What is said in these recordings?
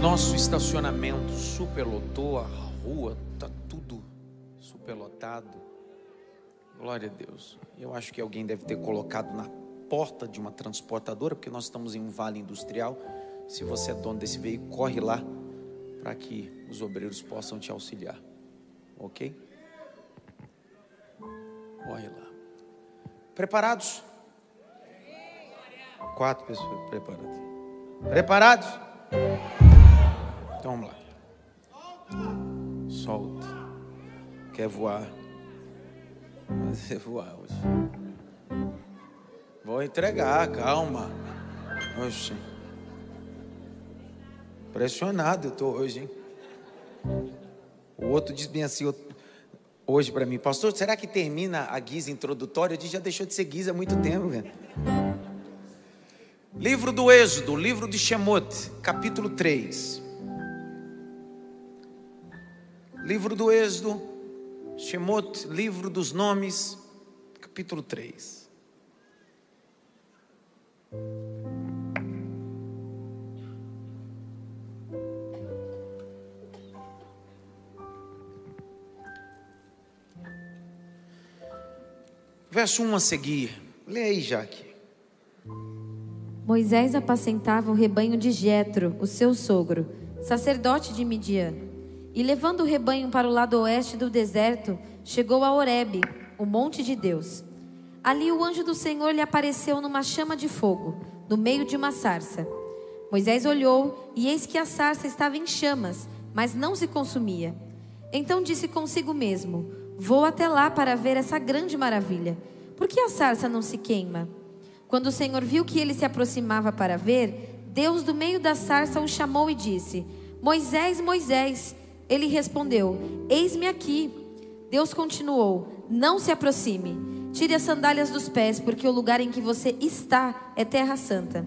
Nosso estacionamento superlotou, a rua tá tudo superlotado. Glória a Deus. Eu acho que alguém deve ter colocado na porta de uma transportadora, porque nós estamos em um vale industrial. Se você é dono desse veículo, corre lá para que os obreiros possam te auxiliar. Ok? Corre lá. Preparados? Quatro pessoas preparadas. Preparados? Então vamos lá. Solta. Quer voar? Mas voar hoje. Vou entregar, calma. Oxe. Impressionado eu estou hoje, hein? O outro diz bem assim hoje para mim, pastor, será que termina a guisa introdutória? Eu disse, já deixou de ser guisa há muito tempo, velho. Livro do Êxodo, livro de Shemot, capítulo 3. Livro do Êxodo, Shemot, livro dos nomes, capítulo 3. Verso 1 a seguir. Leia aí, Jaque. Moisés apacentava o rebanho de Jetro, o seu sogro, sacerdote de Midian. E levando o rebanho para o lado oeste do deserto, chegou a Horebe, o monte de Deus. Ali o anjo do Senhor lhe apareceu numa chama de fogo, no meio de uma sarça. Moisés olhou e eis que a sarça estava em chamas, mas não se consumia. Então disse consigo mesmo: Vou até lá para ver essa grande maravilha. Por que a sarça não se queima? Quando o Senhor viu que ele se aproximava para ver, Deus do meio da sarça o chamou e disse: Moisés, Moisés. Ele respondeu: Eis-me aqui. Deus continuou: Não se aproxime. Tire as sandálias dos pés, porque o lugar em que você está é terra santa.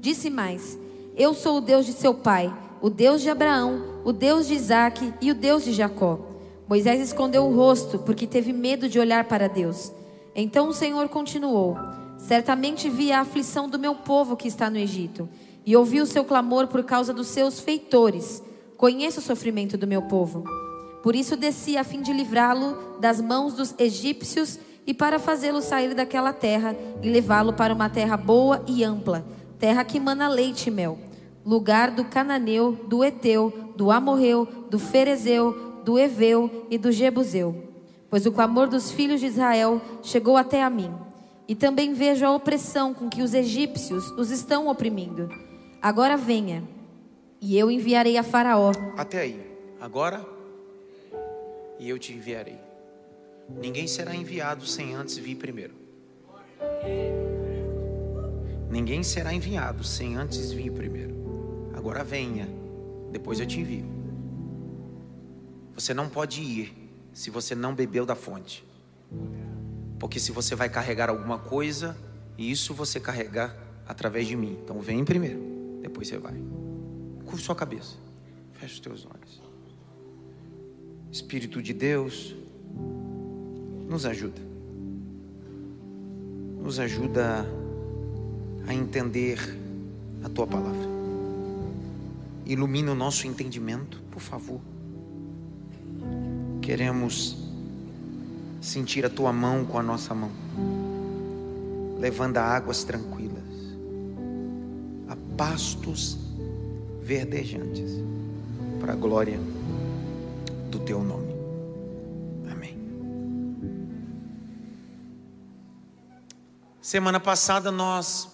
Disse mais: Eu sou o Deus de seu pai, o Deus de Abraão, o Deus de Isaque e o Deus de Jacó. Moisés escondeu o rosto, porque teve medo de olhar para Deus. Então o Senhor continuou: Certamente vi a aflição do meu povo que está no Egito, e ouvi o seu clamor por causa dos seus feitores. Conheço o sofrimento do meu povo. Por isso desci a fim de livrá-lo das mãos dos egípcios e para fazê-lo sair daquela terra e levá-lo para uma terra boa e ampla, terra que mana leite e mel, lugar do cananeu, do eteu, do amorreu, do ferezeu, do Eveu e do Jebuseu. Pois o clamor dos filhos de Israel chegou até a mim. E também vejo a opressão com que os egípcios os estão oprimindo. Agora venha, e eu enviarei a Faraó. Até aí. Agora, e eu te enviarei. Ninguém será enviado sem antes vir primeiro. Ninguém será enviado sem antes vir primeiro. Agora venha, depois eu te envio. Você não pode ir se você não bebeu da fonte. Porque se você vai carregar alguma coisa, isso você carregar através de mim. Então vem primeiro, depois você vai. Curva sua cabeça. Feche os teus olhos. Espírito de Deus, nos ajuda. Nos ajuda a entender a tua palavra. Ilumina o nosso entendimento, por favor. Queremos sentir a tua mão com a nossa mão, levando a águas tranquilas, a pastos verdejantes, para a glória do teu nome. Amém. Semana passada nós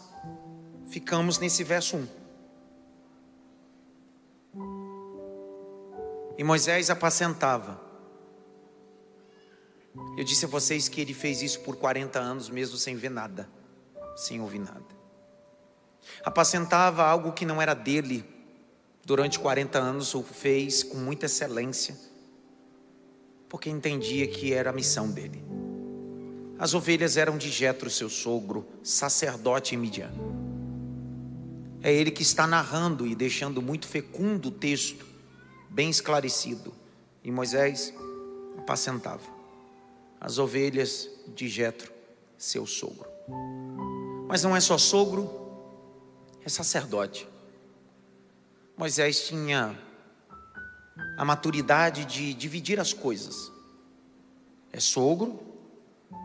ficamos nesse verso 1. E Moisés apacentava eu disse a vocês que ele fez isso por 40 anos, mesmo sem ver nada, sem ouvir nada. Apacentava algo que não era dele, durante 40 anos o fez com muita excelência, porque entendia que era a missão dele. As ovelhas eram de Jetro, seu sogro, sacerdote em Midian. É ele que está narrando e deixando muito fecundo o texto, bem esclarecido. E Moisés apacentava as ovelhas de Jetro, seu sogro. Mas não é só sogro, é sacerdote. Moisés tinha a maturidade de dividir as coisas. É sogro,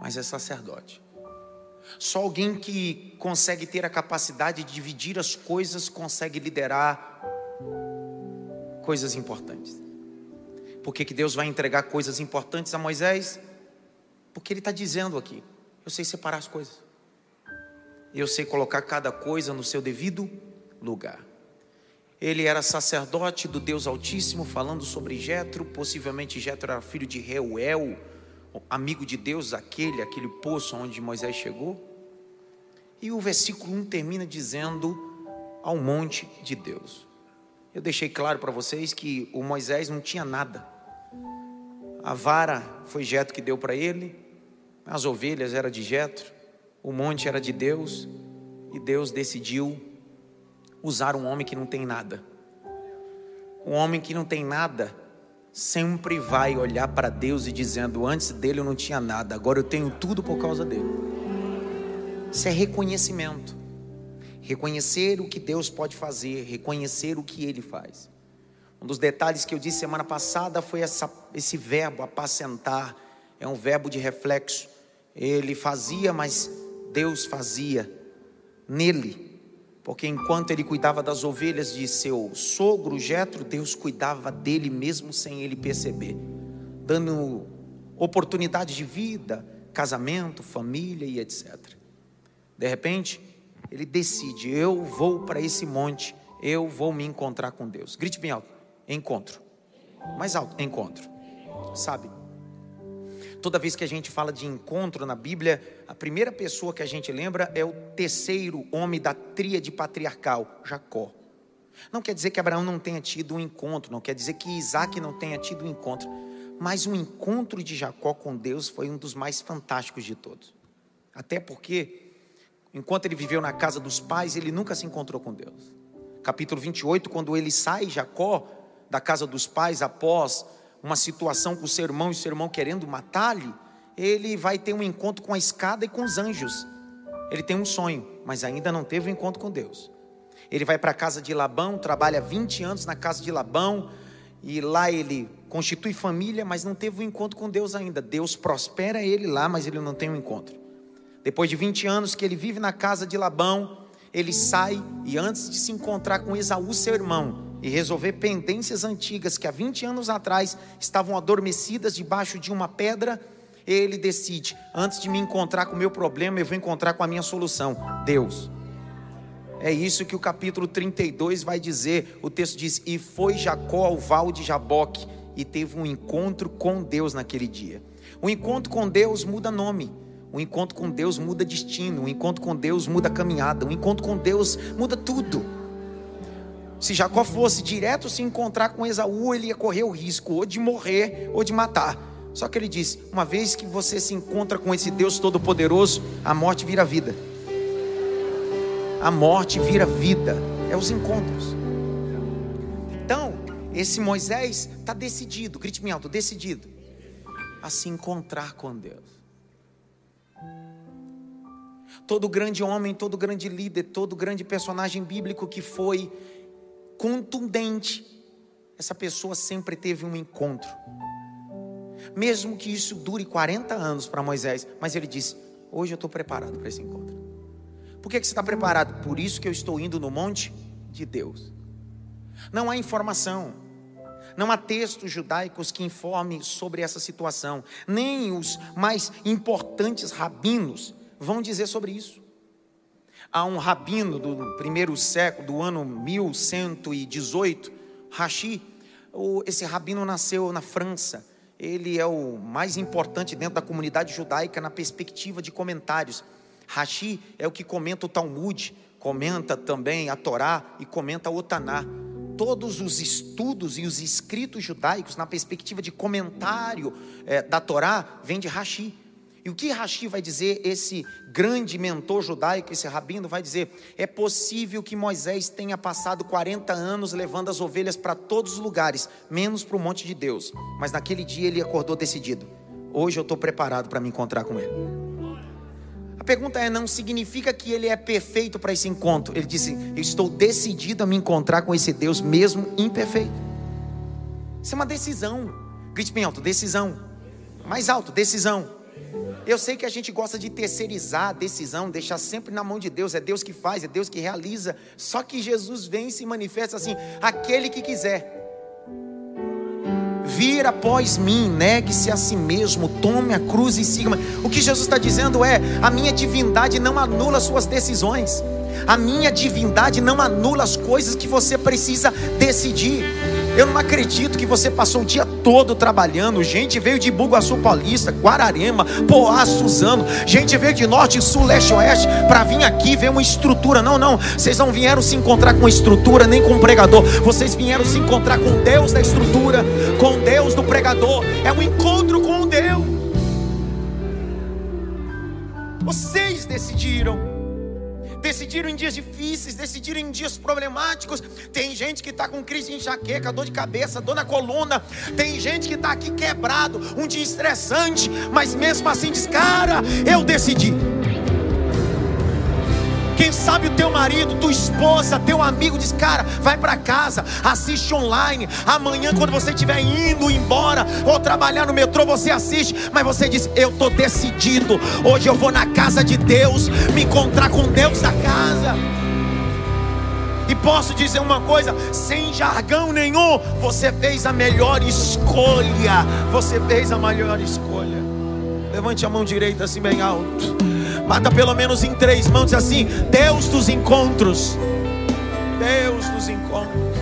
mas é sacerdote. Só alguém que consegue ter a capacidade de dividir as coisas consegue liderar coisas importantes. Por que, que Deus vai entregar coisas importantes a Moisés? Porque Ele está dizendo aqui: eu sei separar as coisas, eu sei colocar cada coisa no seu devido lugar. Ele era sacerdote do Deus Altíssimo, falando sobre Jetro. Possivelmente Jetro era filho de Reuel, amigo de Deus, aquele, aquele poço onde Moisés chegou. E o versículo 1 termina dizendo: ao monte de Deus. Eu deixei claro para vocês que o Moisés não tinha nada. A vara foi Jetro que deu para ele, as ovelhas era de Jetro, o monte era de Deus, e Deus decidiu usar um homem que não tem nada. Um homem que não tem nada sempre vai olhar para Deus e dizendo: Antes dele eu não tinha nada, agora eu tenho tudo por causa dele. Isso é reconhecimento. Reconhecer o que Deus pode fazer, reconhecer o que ele faz. Um dos detalhes que eu disse semana passada foi essa, esse verbo apacentar, é um verbo de reflexo. Ele fazia, mas Deus fazia nele. Porque enquanto ele cuidava das ovelhas de seu sogro Jetro, Deus cuidava dele mesmo sem ele perceber, dando oportunidade de vida, casamento, família e etc. De repente, ele decide: eu vou para esse monte, eu vou me encontrar com Deus. Grite bem alto: encontro. Mais alto: encontro. Sabe? Toda vez que a gente fala de encontro na Bíblia, a primeira pessoa que a gente lembra é o terceiro homem da tríade patriarcal, Jacó. Não quer dizer que Abraão não tenha tido um encontro, não quer dizer que Isaac não tenha tido um encontro, mas o encontro de Jacó com Deus foi um dos mais fantásticos de todos. Até porque, enquanto ele viveu na casa dos pais, ele nunca se encontrou com Deus. Capítulo 28, quando ele sai, Jacó, da casa dos pais, após uma situação com o seu irmão e o seu irmão querendo matá-lo, ele vai ter um encontro com a escada e com os anjos. Ele tem um sonho, mas ainda não teve um encontro com Deus. Ele vai para a casa de Labão, trabalha 20 anos na casa de Labão, e lá ele constitui família, mas não teve um encontro com Deus ainda. Deus prospera ele lá, mas ele não tem um encontro. Depois de 20 anos que ele vive na casa de Labão, ele sai e antes de se encontrar com Esaú, seu irmão, e resolver pendências antigas que há 20 anos atrás estavam adormecidas debaixo de uma pedra, ele decide: antes de me encontrar com o meu problema, eu vou encontrar com a minha solução, Deus. É isso que o capítulo 32 vai dizer. O texto diz: E foi Jacó ao val de Jaboque e teve um encontro com Deus naquele dia. O encontro com Deus muda nome. O encontro com Deus muda destino. O encontro com Deus muda caminhada. O encontro com Deus muda tudo. Se Jacó fosse direto se encontrar com Esaú, ele ia correr o risco ou de morrer ou de matar. Só que ele disse: uma vez que você se encontra com esse Deus Todo-Poderoso, a morte vira vida. A morte vira vida. É os encontros. Então, esse Moisés está decidido, grite me alto, decidido a se encontrar com Deus. Todo grande homem, todo grande líder, todo grande personagem bíblico que foi contundente, essa pessoa sempre teve um encontro. Mesmo que isso dure 40 anos para Moisés, mas ele disse: Hoje eu estou preparado para esse encontro. Por que, que você está preparado? Por isso que eu estou indo no monte de Deus. Não há informação, não há textos judaicos que informem sobre essa situação, nem os mais importantes rabinos vão dizer sobre isso a um rabino do primeiro século, do ano 1118, Rashi. Esse rabino nasceu na França. Ele é o mais importante dentro da comunidade judaica na perspectiva de comentários. Rashi é o que comenta o Talmud, comenta também a Torá e comenta o Taná. Todos os estudos e os escritos judaicos na perspectiva de comentário é, da Torá vem de Rashi. E o que Rashi vai dizer, esse grande mentor judaico, esse rabino, vai dizer: é possível que Moisés tenha passado 40 anos levando as ovelhas para todos os lugares, menos para o monte de Deus. Mas naquele dia ele acordou decidido: hoje eu estou preparado para me encontrar com ele. A pergunta é: não significa que ele é perfeito para esse encontro. Ele disse: Eu estou decidido a me encontrar com esse Deus mesmo imperfeito. Isso é uma decisão. Grite bem alto: decisão. Mais alto: decisão. Eu sei que a gente gosta de terceirizar a decisão, deixar sempre na mão de Deus. É Deus que faz, é Deus que realiza. Só que Jesus vem e se manifesta assim: aquele que quiser vir após mim, negue-se a si mesmo, tome a cruz e siga. O que Jesus está dizendo é: a minha divindade não anula suas decisões, a minha divindade não anula as coisas que você precisa decidir. Eu não acredito que você passou o dia todo trabalhando. Gente veio de Bugaçu Paulista, Guararema, Poá, Suzano. Gente veio de norte, sul, leste, oeste para vir aqui ver uma estrutura. Não, não. Vocês não vieram se encontrar com estrutura nem com pregador. Vocês vieram se encontrar com Deus da estrutura, com Deus do pregador. É um encontro com Deus. Vocês decidiram decidiram em dias difíceis, decidiram em dias problemáticos. Tem gente que está com crise de enxaqueca, dor de cabeça, dor na coluna. Tem gente que está aqui quebrado, um dia estressante, mas mesmo assim diz: Cara, eu decidi. Quem sabe o teu marido, tua esposa, teu amigo diz: Cara, vai para casa, assiste online. Amanhã, quando você estiver indo embora ou trabalhar no metrô, você assiste. Mas você diz: Eu estou decidido. Hoje eu vou na casa de Deus, me encontrar com Deus da casa. E posso dizer uma coisa, sem jargão nenhum, você fez a melhor escolha. Você fez a melhor escolha. Levante a mão direita assim bem alto. Bata pelo menos em três mãos assim: Deus dos encontros. Deus dos encontros.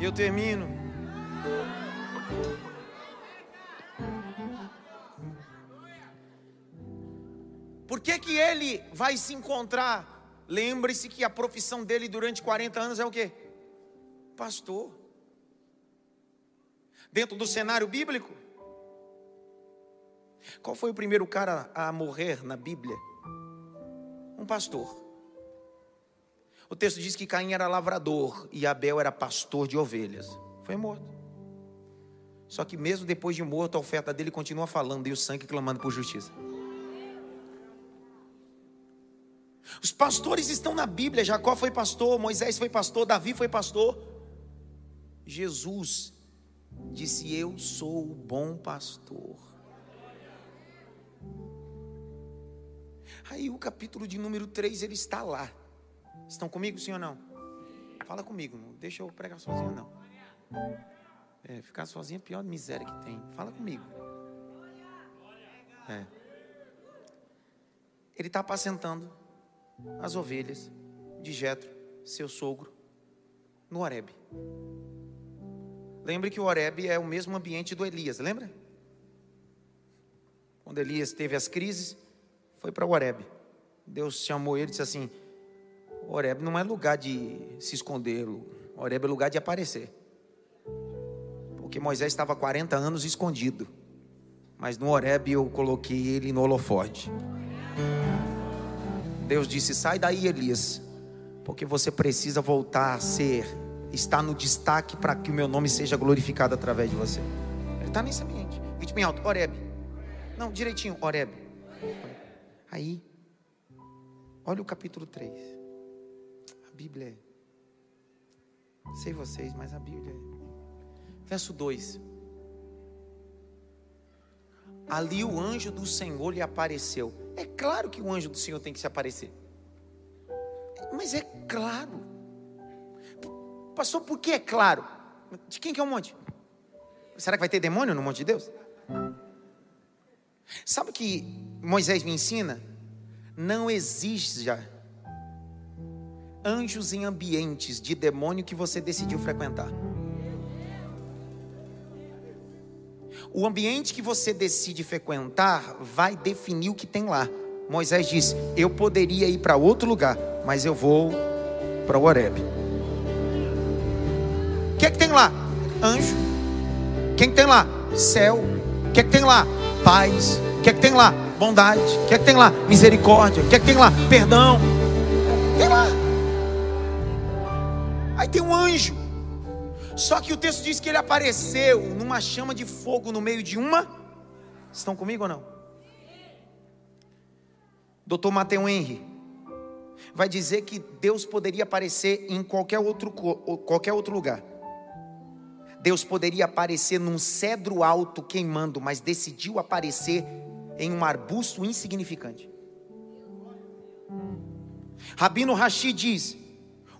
E eu termino. Por que, que ele vai se encontrar? Lembre-se que a profissão dele durante 40 anos é o quê? Pastor. Dentro do cenário bíblico, qual foi o primeiro cara a morrer na Bíblia? Um pastor. O texto diz que Caim era lavrador e Abel era pastor de ovelhas. Foi morto. Só que mesmo depois de morto, a oferta dele continua falando e o sangue clamando por justiça. Os pastores estão na Bíblia. Jacó foi pastor, Moisés foi pastor, Davi foi pastor. Jesus disse: Eu sou o bom pastor. Aí o capítulo de número 3, ele está lá. Estão comigo, sim ou não? Fala comigo, não deixa eu pregar sozinho, não. É, ficar sozinho é a pior miséria que tem. Fala comigo. É. Ele está apacentando as ovelhas de Jetro, seu sogro, no Horebe. Lembre que o Horebe é o mesmo ambiente do Elias, lembra? Quando Elias teve as crises, foi para Horeb. Deus chamou ele e disse assim: Horeb não é lugar de se esconder, Horeb é lugar de aparecer. Porque Moisés estava 40 anos escondido. Mas no Horeb eu coloquei ele no holofote. Deus disse: Sai daí, Elias, porque você precisa voltar a ser, estar no destaque para que o meu nome seja glorificado através de você. Ele está nesse ambiente. Grite bem alto: Horeb. Não, direitinho, Horeb. Aí, olha o capítulo 3. A Bíblia é. Sei vocês, mas a Bíblia é. Verso 2. Ali o anjo do Senhor lhe apareceu. É claro que o anjo do Senhor tem que se aparecer. Mas é claro. Pastor, por que é claro? De quem que é o monte? Será que vai ter demônio no monte de Deus? Sabe o que Moisés me ensina? Não exija anjos em ambientes de demônio que você decidiu frequentar. O ambiente que você decide frequentar vai definir o que tem lá. Moisés disse: Eu poderia ir para outro lugar, mas eu vou para o Horeb. O que é que tem lá? Anjo. Quem tem lá? Céu. O que é que tem lá? Paz. O que é que tem lá? Bondade. O que é que tem lá? Misericórdia. O que é que tem lá? Perdão. Tem lá. Aí tem um anjo. Só que o texto diz que ele apareceu numa chama de fogo no meio de uma. Estão comigo ou não? Doutor Mateu Henry vai dizer que Deus poderia aparecer em qualquer outro, qualquer outro lugar. Deus poderia aparecer num cedro alto queimando, mas decidiu aparecer em um arbusto insignificante. Rabino Rashi diz: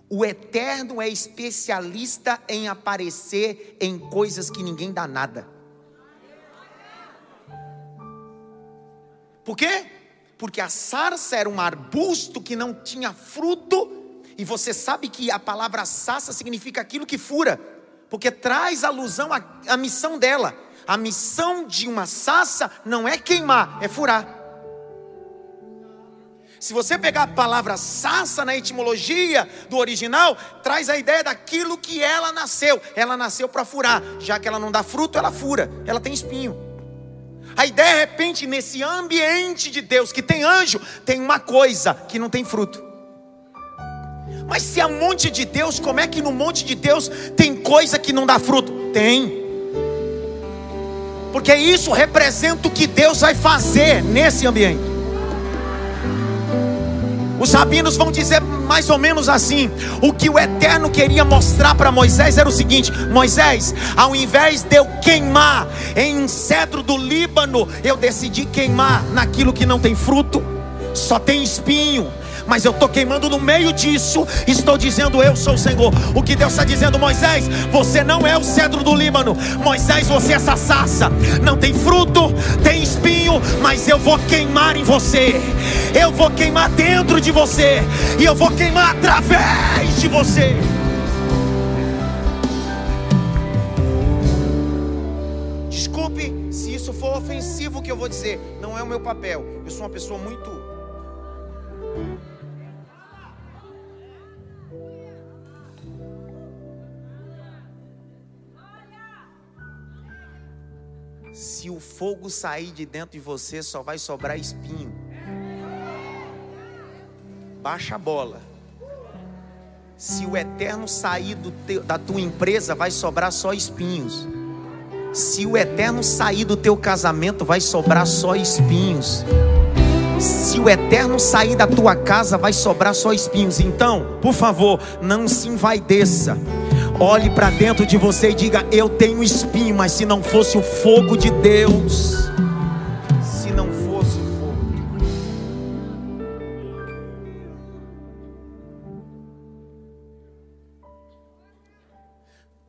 o eterno é especialista em aparecer em coisas que ninguém dá nada. Por quê? Porque a sarça era um arbusto que não tinha fruto, e você sabe que a palavra sarça significa aquilo que fura, porque traz alusão à, à missão dela. A missão de uma sarça não é queimar, é furar. Se você pegar a palavra sassa na etimologia do original, traz a ideia daquilo que ela nasceu. Ela nasceu para furar, já que ela não dá fruto, ela fura, ela tem espinho. A ideia, de repente, nesse ambiente de Deus que tem anjo, tem uma coisa que não tem fruto. Mas se há um monte de Deus, como é que no monte de Deus tem coisa que não dá fruto? Tem. Porque isso representa o que Deus vai fazer nesse ambiente. Os rabinos vão dizer mais ou menos assim: o que o Eterno queria mostrar para Moisés era o seguinte: Moisés, ao invés de eu queimar em um cedro do Líbano, eu decidi queimar naquilo que não tem fruto, só tem espinho mas eu estou queimando no meio disso, estou dizendo: Eu sou o Senhor. O que Deus está dizendo, Moisés, você não é o cedro do Líbano, Moisés, você é essa não tem fruto, tem espinho, mas eu vou queimar em você, eu vou queimar dentro de você, e eu vou queimar através de você. Desculpe se isso for ofensivo o que eu vou dizer, não é o meu papel. Eu sou uma pessoa muito Se o fogo sair de dentro de você, só vai sobrar espinho. Baixa a bola. Se o eterno sair teu, da tua empresa, vai sobrar só espinhos. Se o eterno sair do teu casamento, vai sobrar só espinhos. Se o eterno sair da tua casa, vai sobrar só espinhos. Então, por favor, não se envaideça. Olhe para dentro de você e diga: Eu tenho espinho, mas se não fosse o fogo de Deus, se não fosse o fogo.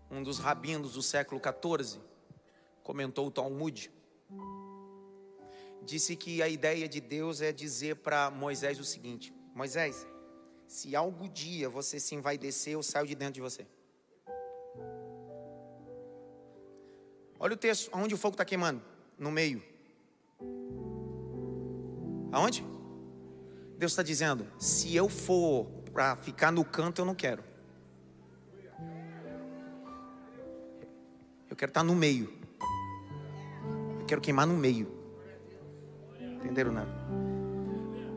Um dos rabinos do século 14 comentou o Talmud. Disse que a ideia de Deus é dizer para Moisés o seguinte: Moisés, se algum dia você se envaidecer, eu saio de dentro de você. Olha o texto, aonde o fogo está queimando? No meio. Aonde? Deus está dizendo: se eu for para ficar no canto, eu não quero. Eu quero estar tá no meio. Eu quero queimar no meio. Entenderam, não?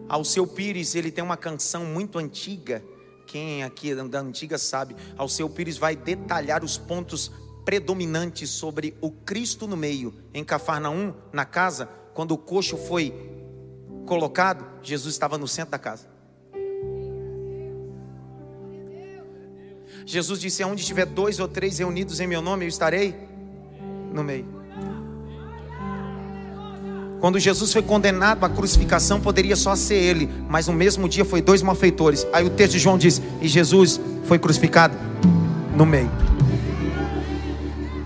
Ao seu Pires, ele tem uma canção muito antiga. Quem aqui da antiga sabe. Ao seu Pires vai detalhar os pontos predominante sobre o Cristo no meio. Em Cafarnaum, na casa, quando o coxo foi colocado, Jesus estava no centro da casa. Jesus disse: Onde tiver dois ou três reunidos em meu nome, eu estarei no meio. Quando Jesus foi condenado à crucificação, poderia só ser ele, mas no mesmo dia foi dois malfeitores. Aí o texto de João diz: E Jesus foi crucificado no meio.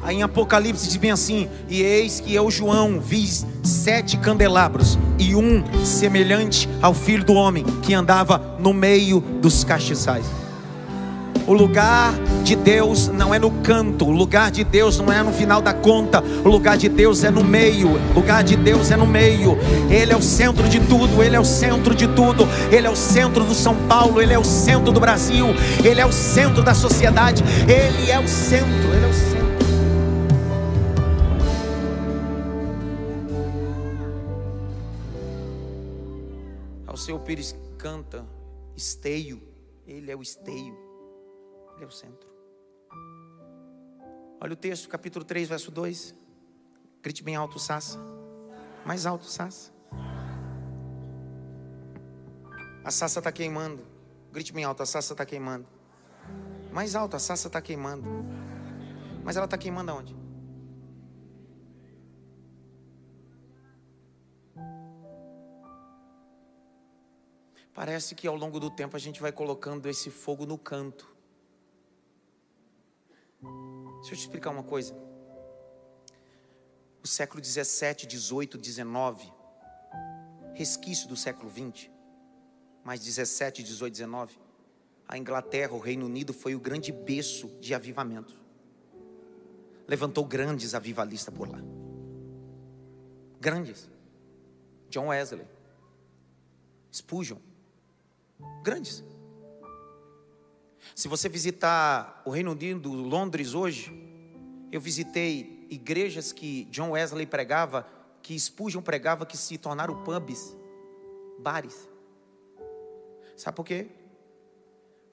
Aí em Apocalipse diz bem assim: E eis que eu, João, vi sete candelabros, e um semelhante ao filho do homem, que andava no meio dos castiçais. O lugar de Deus não é no canto, o lugar de Deus não é no final da conta, o lugar de Deus é no meio, o lugar de Deus é no meio. Ele é o centro de tudo, ele é o centro de tudo, ele é o centro do São Paulo, ele é o centro do Brasil, ele é o centro da sociedade, ele é o centro, ele o centro. Seu Pires canta esteio, ele é o esteio, ele é o centro. Olha o texto, capítulo 3, verso 2. Grite bem alto, Sassa. Mais alto, Sassa. A Sassa está queimando. Grite bem alto, a Sassa está queimando. Mais alto, a Sassa está queimando. Mas ela está queimando aonde? Parece que ao longo do tempo a gente vai colocando esse fogo no canto. Deixa eu te explicar uma coisa. O século 17, 18, 19, resquício do século 20, mais 17, 18, 19, a Inglaterra, o Reino Unido foi o grande berço de avivamento. Levantou grandes avivalistas por lá. Grandes. John Wesley. Spurgeon. Grandes. Se você visitar o Reino Unido, Londres hoje, eu visitei igrejas que John Wesley pregava, que Spurgeon pregava, que se tornaram pubs, bares. Sabe por quê?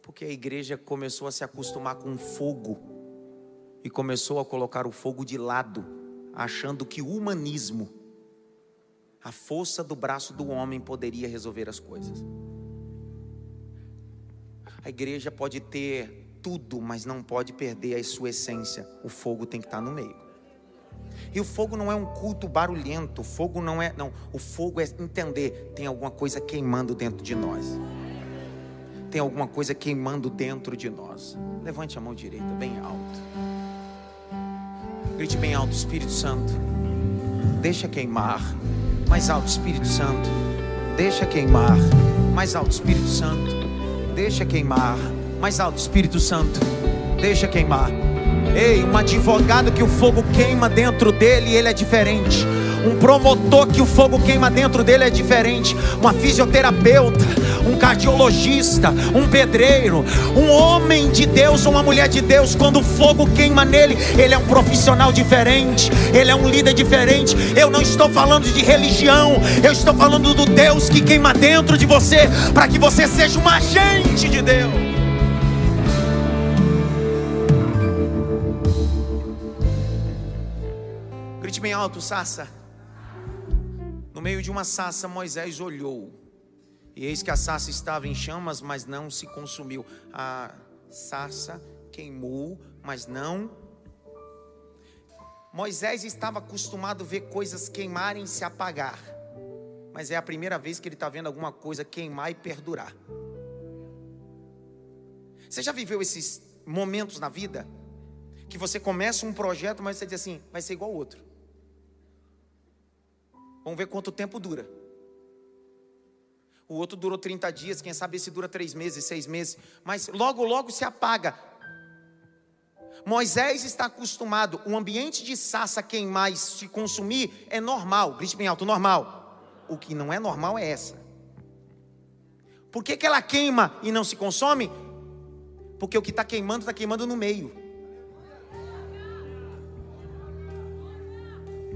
Porque a igreja começou a se acostumar com fogo e começou a colocar o fogo de lado, achando que o humanismo, a força do braço do homem poderia resolver as coisas. A igreja pode ter tudo, mas não pode perder a sua essência. O fogo tem que estar no meio. E o fogo não é um culto barulhento, o fogo não é, não, o fogo é entender, tem alguma coisa queimando dentro de nós. Tem alguma coisa queimando dentro de nós. Levante a mão direita bem alto. Grite bem alto, Espírito Santo. Deixa queimar. Mais alto, Espírito Santo. Deixa queimar. Mais alto, Espírito Santo. Deixa queimar. Mais alto, Espírito Santo. Deixa queimar. Ei, um advogado que o fogo queima dentro dele, ele é diferente. Um promotor que o fogo queima dentro dele é diferente. Uma fisioterapeuta, cardiologista, um pedreiro, um homem de Deus, uma mulher de Deus, quando o fogo queima nele, ele é um profissional diferente, ele é um líder diferente. Eu não estou falando de religião, eu estou falando do Deus que queima dentro de você, para que você seja um agente de Deus. Grite bem alto, Sassa. No meio de uma sassa, Moisés olhou. E eis que a sassa estava em chamas, mas não se consumiu. A sassa queimou, mas não. Moisés estava acostumado a ver coisas queimarem e se apagar. Mas é a primeira vez que ele está vendo alguma coisa queimar e perdurar. Você já viveu esses momentos na vida? Que você começa um projeto, mas você diz assim: vai ser igual ao outro. Vamos ver quanto tempo dura. O outro durou 30 dias, quem sabe esse dura três meses, seis meses, mas logo, logo se apaga. Moisés está acostumado, o ambiente de sassa queimar e se consumir é normal, grite bem alto, normal. O que não é normal é essa. Por que, que ela queima e não se consome? Porque o que está queimando, está queimando no meio.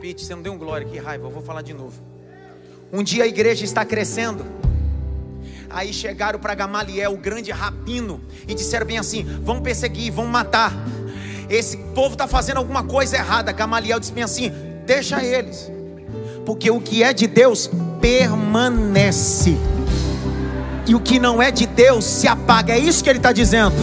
Pete, você não deu um glória, que raiva, eu vou falar de novo. Um dia a igreja está crescendo. Aí chegaram para Gamaliel, o grande rapino, e disseram bem assim: vamos perseguir, vamos matar. Esse povo está fazendo alguma coisa errada. Gamaliel disse bem assim: deixa eles, porque o que é de Deus permanece, e o que não é de Deus se apaga. É isso que ele está dizendo.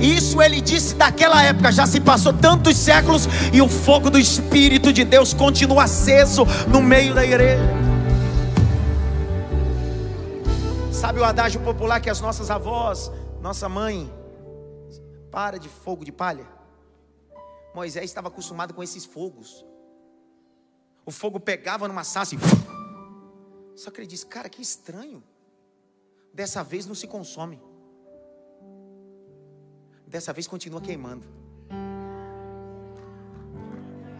Isso ele disse daquela época, já se passou tantos séculos e o fogo do Espírito de Deus continua aceso no meio da igreja. Sabe o adágio popular que as nossas avós, nossa mãe, para de fogo de palha? Moisés estava acostumado com esses fogos. O fogo pegava numa sassa e. Só que ele disse, cara, que estranho. Dessa vez não se consome. Dessa vez continua queimando.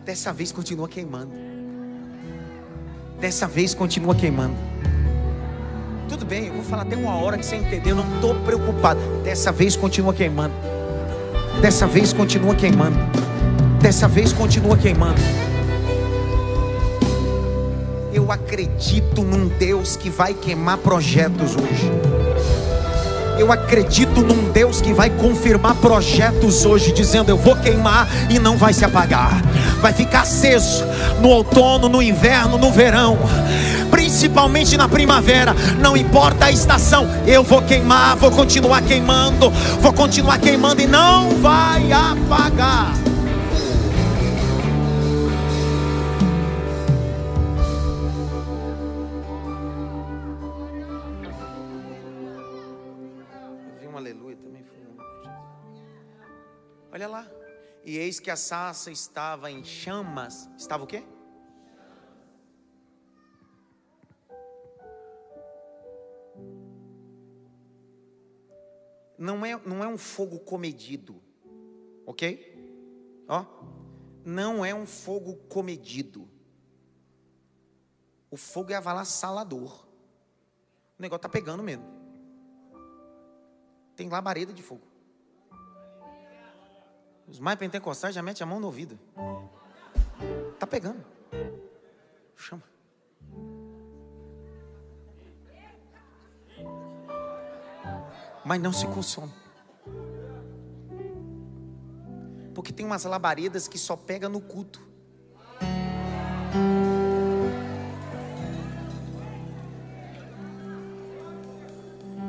Dessa vez continua queimando. Dessa vez continua queimando. Tudo bem, eu vou falar até uma hora que você entendeu. Eu não estou preocupado. Dessa vez continua queimando. Dessa vez continua queimando. Dessa vez continua queimando. Eu acredito num Deus que vai queimar projetos hoje. Eu acredito num Deus que vai confirmar projetos hoje, dizendo: Eu vou queimar e não vai se apagar. Vai ficar aceso no outono, no inverno, no verão, principalmente na primavera. Não importa a estação, eu vou queimar, vou continuar queimando, vou continuar queimando e não vai apagar. Olha lá. E eis que a sarça estava em chamas. Estava o quê? Não é, não é um fogo comedido. Ok? Ó. Não é um fogo comedido. O fogo é avassalador. O negócio está pegando mesmo. Tem labareda de fogo. Os mais pentecostais já metem a mão no ouvido. Tá pegando. Chama. Mas não se consome. Porque tem umas labaredas que só pega no culto.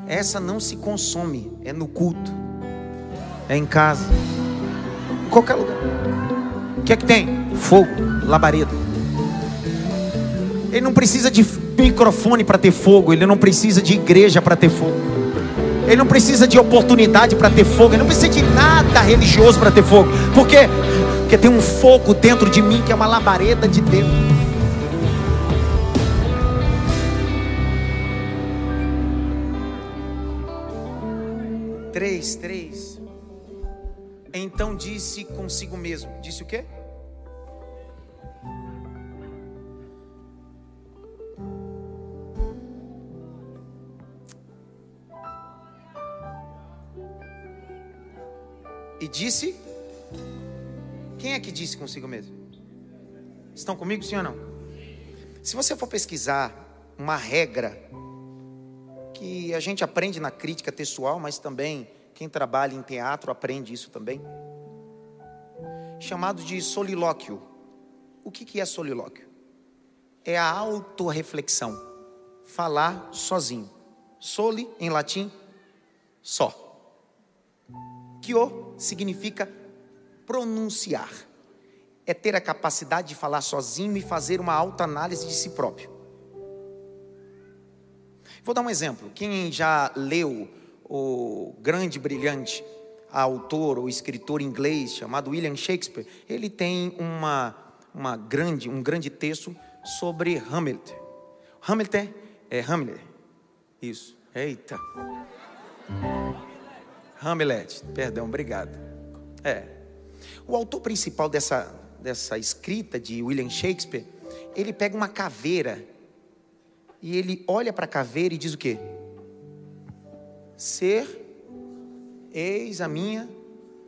Essa não se consome, é no culto, é em casa. Em qualquer lugar. O que é que tem? Fogo, labareda. Ele não precisa de microfone para ter fogo, ele não precisa de igreja para ter fogo. Ele não precisa de oportunidade para ter fogo, ele não precisa de nada religioso para ter fogo. Por quê? Porque tem um fogo dentro de mim que é uma labareda de Deus. Três, três. Então disse consigo mesmo: Disse o quê? E disse: Quem é que disse consigo mesmo? Estão comigo, sim ou não? Se você for pesquisar uma regra que a gente aprende na crítica textual, mas também quem trabalha em teatro aprende isso também. Chamado de solilóquio. O que é solilóquio? É a autorreflexão. Falar sozinho. Soli, em latim, só. Quio significa pronunciar. É ter a capacidade de falar sozinho e fazer uma autoanálise de si próprio. Vou dar um exemplo. Quem já leu o grande, brilhante autor ou escritor inglês chamado William Shakespeare, ele tem uma, uma grande, um grande texto sobre Hamlet. Hamlet é Hamlet. Isso. Eita. Hamlet, perdão, obrigado. É. O autor principal dessa, dessa escrita de William Shakespeare, ele pega uma caveira e ele olha para a caveira e diz o quê? ser, eis a minha.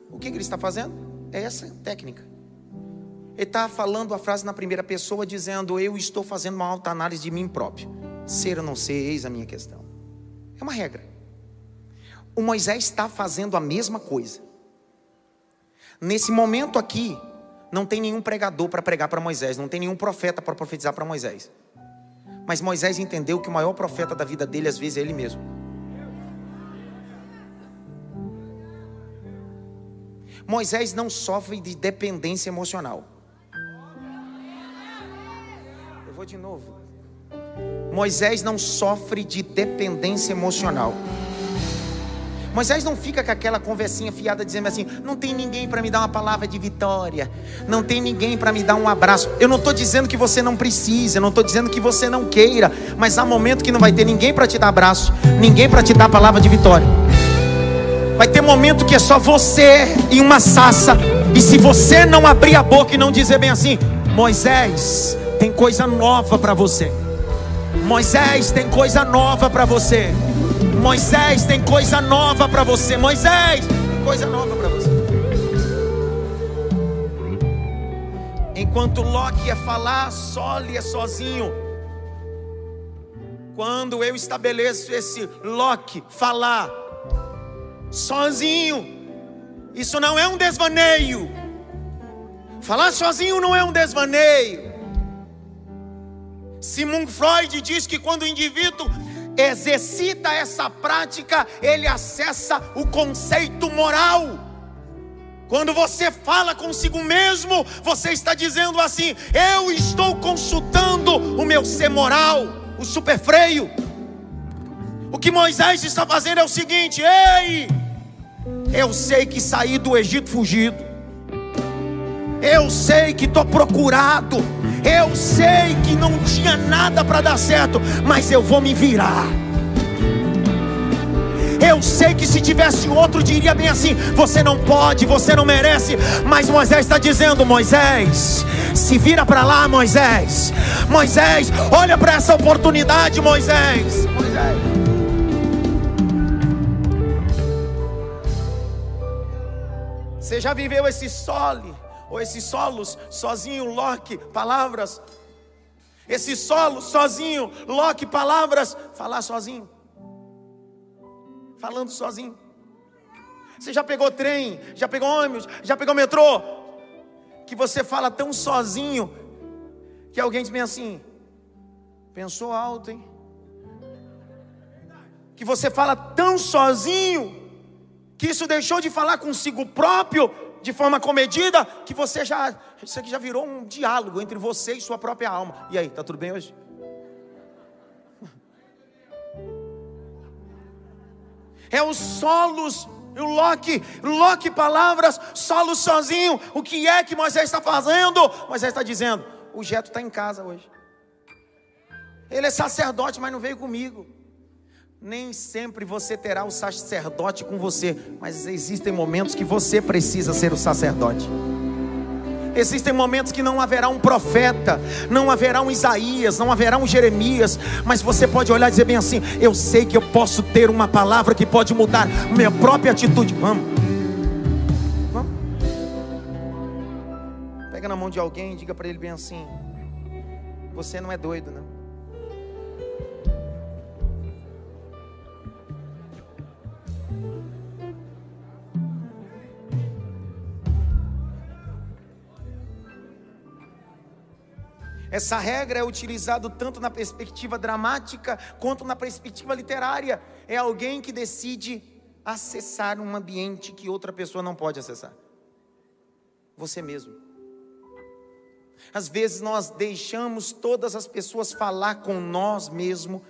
O que, que ele está fazendo? É essa técnica. Ele está falando a frase na primeira pessoa, dizendo: Eu estou fazendo uma alta análise de mim próprio. Ser ou não ser, eis a minha questão. É uma regra. O Moisés está fazendo a mesma coisa. Nesse momento aqui, não tem nenhum pregador para pregar para Moisés, não tem nenhum profeta para profetizar para Moisés. Mas Moisés entendeu que o maior profeta da vida dele, às vezes, é ele mesmo. Moisés não sofre de dependência emocional. Eu vou de novo. Moisés não sofre de dependência emocional. Moisés não fica com aquela conversinha fiada dizendo assim: não tem ninguém para me dar uma palavra de vitória, não tem ninguém para me dar um abraço. Eu não estou dizendo que você não precisa, eu não estou dizendo que você não queira, mas há momento que não vai ter ninguém para te dar abraço, ninguém para te dar palavra de vitória. Vai ter momento que é só você e uma sassa. E se você não abrir a boca e não dizer bem assim, Moisés, tem coisa nova para você. Moisés, tem coisa nova para você. Moisés, tem coisa nova para você. Moisés, tem coisa nova para você. Enquanto Loki ia falar, só ia sozinho. Quando eu estabeleço esse Loki falar, sozinho. Isso não é um desvaneio. Falar sozinho não é um desvaneio. Sigmund Freud diz que quando o indivíduo exercita essa prática, ele acessa o conceito moral. Quando você fala consigo mesmo, você está dizendo assim: eu estou consultando o meu ser moral, o superfreio. O que Moisés está fazendo é o seguinte: ei, eu sei que saí do Egito fugido. Eu sei que estou procurado. Eu sei que não tinha nada para dar certo, mas eu vou me virar. Eu sei que se tivesse outro, diria bem assim: você não pode, você não merece. Mas Moisés está dizendo: Moisés, se vira para lá, Moisés. Moisés, olha para essa oportunidade, Moisés. Moisés. Você já viveu esse sole, ou esses solos sozinho, Loki, palavras? Esse solo sozinho, Loki, palavras, falar sozinho. Falando sozinho. Você já pegou trem, já pegou ônibus, já pegou metrô? Que você fala tão sozinho que alguém diz bem assim: pensou alto, hein? Que você fala tão sozinho que isso deixou de falar consigo próprio de forma comedida, que você já, isso aqui já virou um diálogo entre você e sua própria alma. E aí, tá tudo bem hoje? É os solos, o Loki, Loki palavras, solo sozinho. O que é que Moisés está fazendo? Moisés está dizendo: o Jeto está em casa hoje. Ele é sacerdote, mas não veio comigo. Nem sempre você terá o sacerdote com você, mas existem momentos que você precisa ser o sacerdote. Existem momentos que não haverá um profeta, não haverá um Isaías, não haverá um Jeremias, mas você pode olhar e dizer bem assim: Eu sei que eu posso ter uma palavra que pode mudar minha própria atitude. Vamos, vamos. Pega na mão de alguém e diga para ele bem assim: Você não é doido, não. Essa regra é utilizada tanto na perspectiva dramática quanto na perspectiva literária. É alguém que decide acessar um ambiente que outra pessoa não pode acessar. Você mesmo. Às vezes nós deixamos todas as pessoas falar com nós mesmo,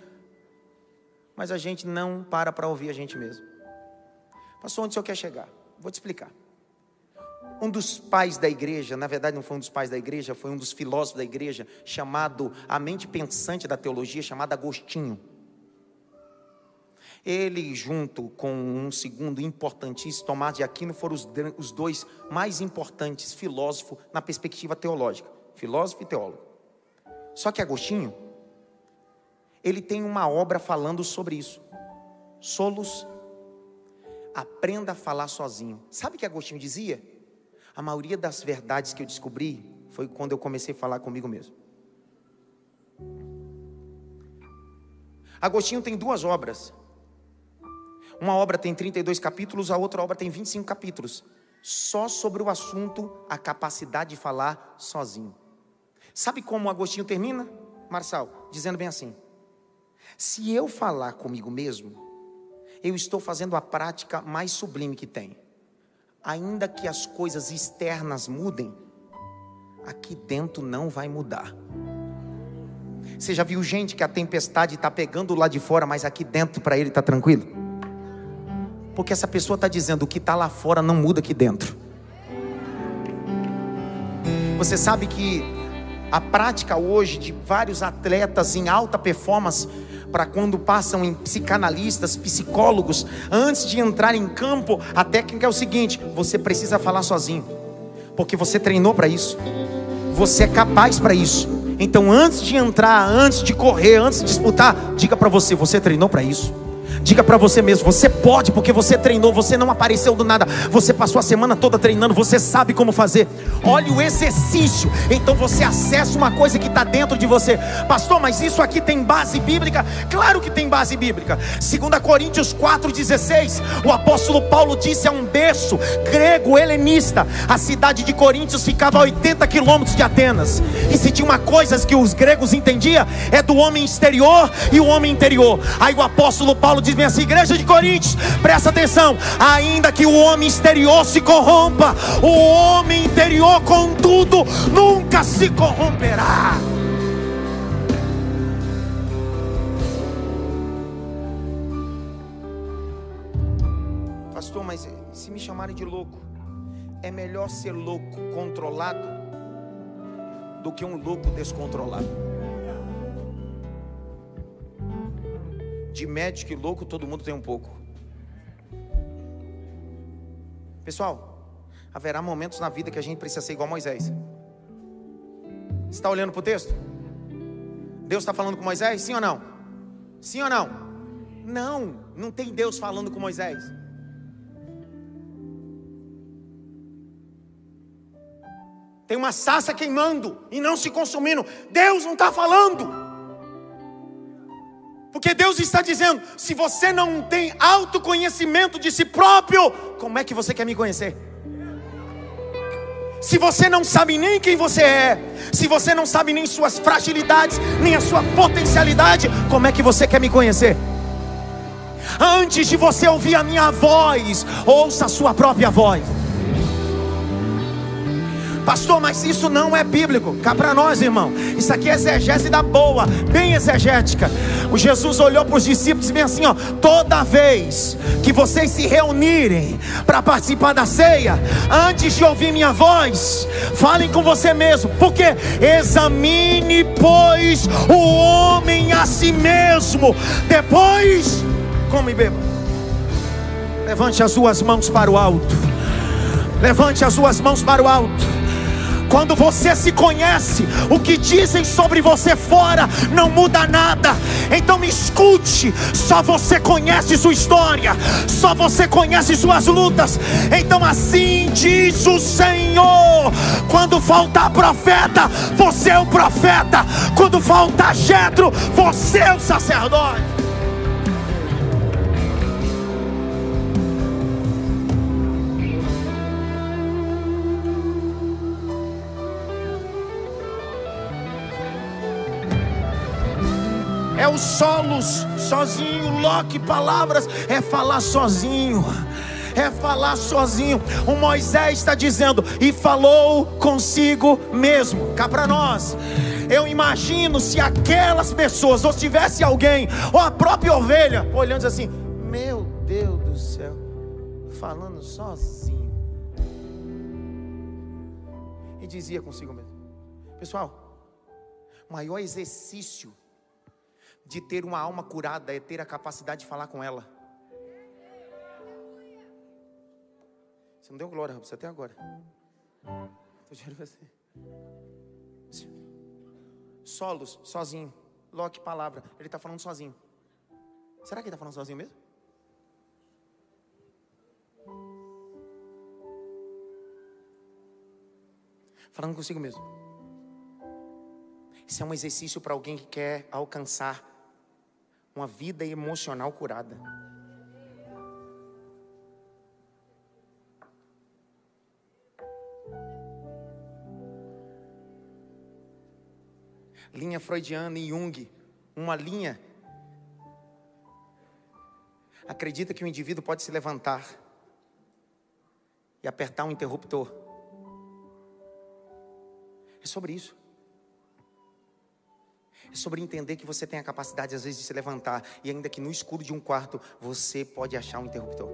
mas a gente não para para ouvir a gente mesmo. Pastor, onde o senhor quer chegar? Vou te explicar um dos pais da igreja, na verdade não foi um dos pais da igreja, foi um dos filósofos da igreja, chamado a mente pensante da teologia, chamado Agostinho. Ele, junto com um segundo importantíssimo, Tomás de Aquino, foram os, os dois mais importantes filósofos na perspectiva teológica, filósofo e teólogo. Só que Agostinho, ele tem uma obra falando sobre isso. Solos, aprenda a falar sozinho. Sabe o que Agostinho dizia? A maioria das verdades que eu descobri foi quando eu comecei a falar comigo mesmo. Agostinho tem duas obras. Uma obra tem 32 capítulos, a outra obra tem 25 capítulos. Só sobre o assunto, a capacidade de falar sozinho. Sabe como Agostinho termina, Marçal? Dizendo bem assim: Se eu falar comigo mesmo, eu estou fazendo a prática mais sublime que tem ainda que as coisas externas mudem, aqui dentro não vai mudar. Você já viu gente que a tempestade está pegando lá de fora, mas aqui dentro para ele está tranquilo? Porque essa pessoa está dizendo o que está lá fora não muda aqui dentro. Você sabe que a prática hoje de vários atletas em alta performance para quando passam em psicanalistas, psicólogos, antes de entrar em campo, a técnica é o seguinte: você precisa falar sozinho, porque você treinou para isso, você é capaz para isso. Então, antes de entrar, antes de correr, antes de disputar, diga para você: você treinou para isso. Diga para você mesmo: você pode, porque você treinou, você não apareceu do nada, você passou a semana toda treinando, você sabe como fazer. Olha o exercício, então você acessa uma coisa que está dentro de você, pastor. Mas isso aqui tem base bíblica? Claro que tem base bíblica. 2 Coríntios 4,16, o apóstolo Paulo disse a um berço grego helenista: a cidade de Coríntios ficava a 80 quilômetros de Atenas, e se tinha uma coisa que os gregos entendiam, é do homem exterior e o homem interior. Aí o apóstolo Paulo diz bem assim: igreja de Coríntios, presta atenção, ainda que o homem exterior se corrompa, o homem interior, contudo, nunca se corromperá. Pastor, mas se me chamarem de louco, é melhor ser louco controlado do que um louco descontrolado. De médico e louco, todo mundo tem um pouco. Pessoal, haverá momentos na vida que a gente precisa ser igual Moisés. Está olhando para o texto? Deus está falando com Moisés? Sim ou não? Sim ou não? Não, não tem Deus falando com Moisés. Tem uma sassa queimando e não se consumindo. Deus não está falando. Porque Deus está dizendo: se você não tem autoconhecimento de si próprio, como é que você quer me conhecer? Se você não sabe nem quem você é, se você não sabe nem suas fragilidades, nem a sua potencialidade, como é que você quer me conhecer? Antes de você ouvir a minha voz, ouça a sua própria voz. Pastor, mas isso não é bíblico. Cá para nós, irmão. Isso aqui é exegese da boa, bem exegética. O Jesus olhou para os discípulos e disse assim: ó, toda vez que vocês se reunirem para participar da ceia, antes de ouvir minha voz, falem com você mesmo, porque examine, pois, o homem a si mesmo, depois come e beba. Levante as suas mãos para o alto. Levante as suas mãos para o alto. Quando você se conhece, o que dizem sobre você fora não muda nada. Então me escute, só você conhece sua história, só você conhece suas lutas. Então assim diz o Senhor: quando faltar profeta, você é o profeta. Quando faltar Jetro, você é o sacerdote. É o solos sozinho, Loki, palavras, é falar sozinho. É falar sozinho. O Moisés está dizendo, e falou consigo mesmo. Cá para nós. Eu imagino se aquelas pessoas, ou se tivesse alguém, ou a própria ovelha, olhando assim: Meu Deus do céu, falando sozinho. E dizia consigo mesmo: Pessoal, maior exercício de ter uma alma curada é ter a capacidade de falar com ela. Você não deu glória você até agora. Estou dizendo você. Solos, sozinho. Loque palavra. Ele está falando sozinho. Será que ele está falando sozinho mesmo? Falando consigo mesmo. Isso é um exercício para alguém que quer alcançar uma vida emocional curada. Linha freudiana e Jung, uma linha acredita que o indivíduo pode se levantar e apertar um interruptor. É sobre isso. É sobre entender que você tem a capacidade, às vezes, de se levantar, e ainda que no escuro de um quarto, você pode achar um interruptor.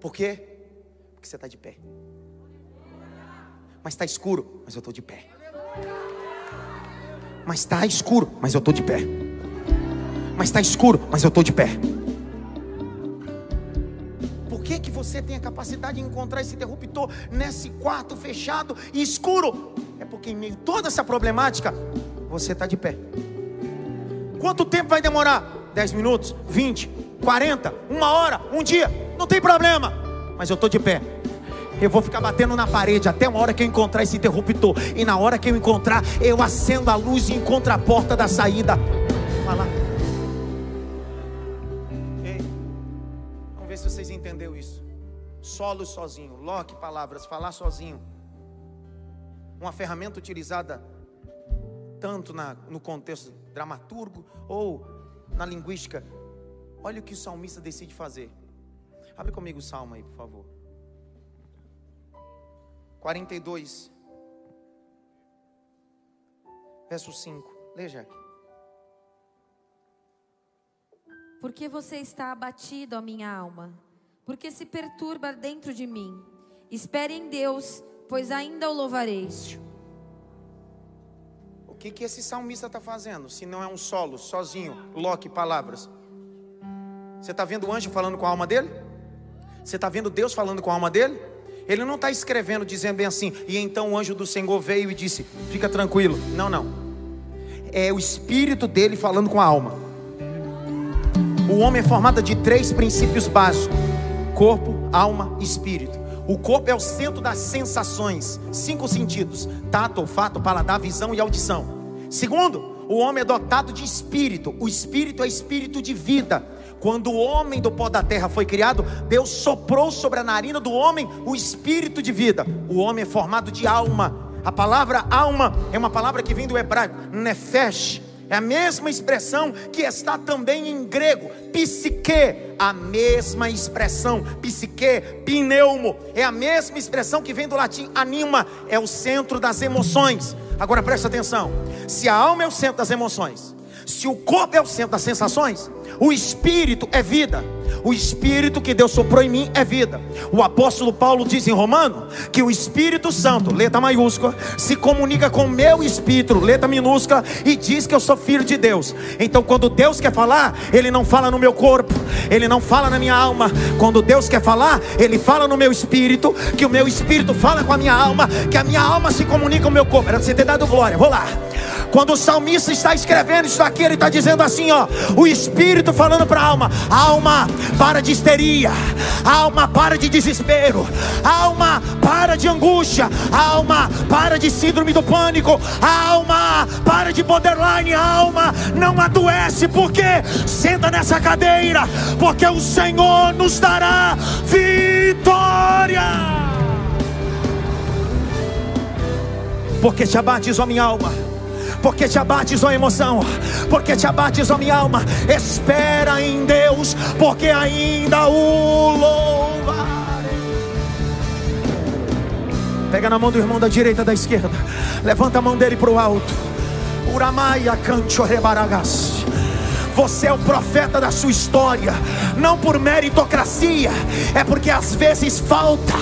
Por quê? Porque você está de pé. Mas está escuro, mas eu estou de pé. Mas está escuro, mas eu estou de pé. Mas está escuro, mas eu estou de pé. Por que, que você tem a capacidade de encontrar esse interruptor nesse quarto fechado e escuro? É porque em meio a toda essa problemática, você está de pé. Quanto tempo vai demorar? 10 minutos, 20, 40, uma hora, um dia, não tem problema. Mas eu estou de pé. Eu vou ficar batendo na parede até uma hora que eu encontrar esse interruptor. E na hora que eu encontrar, eu acendo a luz e encontro a porta da saída. Vai lá. Ei, vamos ver se vocês entenderam isso. Solo sozinho, loque palavras, falar sozinho. Uma ferramenta utilizada tanto na, no contexto dramaturgo ou na linguística. Olha o que o salmista decide fazer. Abre comigo o salmo aí, por favor. 42, verso 5. Leia, aqui. Porque você está abatido, ó minha alma? Porque se perturba dentro de mim? Espere em Deus, pois ainda o louvareis que, que esse salmista está fazendo? Se não é um solo, sozinho, loque palavras. Você está vendo o anjo falando com a alma dele? Você está vendo Deus falando com a alma dele? Ele não está escrevendo dizendo bem assim, e então o anjo do Senhor veio e disse: Fica tranquilo. Não, não. É o espírito dele falando com a alma. O homem é formado de três princípios básicos: corpo, alma e espírito. O corpo é o centro das sensações, cinco sentidos: tato, olfato, paladar, visão e audição. Segundo, o homem é dotado de espírito. O espírito é espírito de vida. Quando o homem do pó da terra foi criado, Deus soprou sobre a narina do homem o espírito de vida. O homem é formado de alma. A palavra alma é uma palavra que vem do hebraico, nefesh é a mesma expressão que está também em grego, psique, a mesma expressão, psique, pneumo, é a mesma expressão que vem do latim anima, é o centro das emoções. Agora presta atenção: se a alma é o centro das emoções, se o corpo é o centro das sensações, o espírito é vida. O espírito que Deus soprou em mim é vida. O apóstolo Paulo diz em Romano que o Espírito Santo, letra maiúscula, se comunica com o meu espírito, letra minúscula, e diz que eu sou filho de Deus. Então, quando Deus quer falar, Ele não fala no meu corpo, Ele não fala na minha alma. Quando Deus quer falar, Ele fala no meu espírito, que o meu espírito fala com a minha alma, que a minha alma se comunica com o meu corpo. Era você ter dado glória. Vou lá. Quando o salmista está escrevendo isso aqui, ele está dizendo assim: ó, o espírito falando para a alma, alma, para de histeria, alma, para de desespero, alma, para de angústia, alma, para de síndrome do pânico, alma, para de borderline, alma, não adoece, porque senta nessa cadeira, porque o Senhor nos dará vitória. Porque te abates, ó minha alma porque te abates, ó emoção, porque te abates, ó minha alma. Espera em Deus, porque ainda o louvarei. Pega na mão do irmão da direita, da esquerda, levanta a mão dele para o alto. Uramaia cancho rebaragas. Você é o profeta da sua história, não por meritocracia, é porque às vezes falta,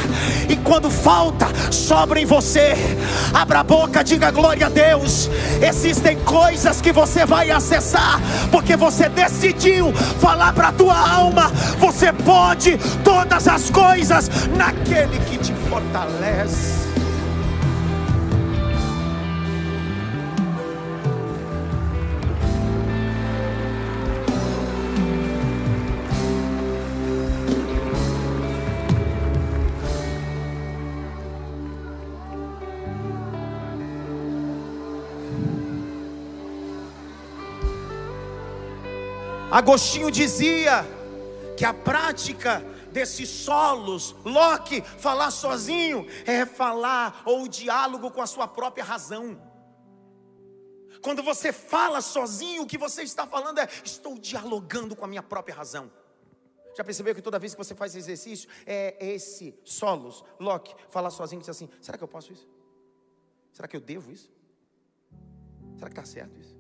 e quando falta, sobra em você. Abra a boca, diga glória a Deus. Existem coisas que você vai acessar, porque você decidiu falar para a tua alma: você pode todas as coisas naquele que te fortalece. Agostinho dizia que a prática desses solos, Locke, falar sozinho, é falar ou diálogo com a sua própria razão. Quando você fala sozinho, o que você está falando é: estou dialogando com a minha própria razão. Já percebeu que toda vez que você faz exercício, é esse solos, Locke, falar sozinho, diz assim: será que eu posso isso? Será que eu devo isso? Será que está certo isso?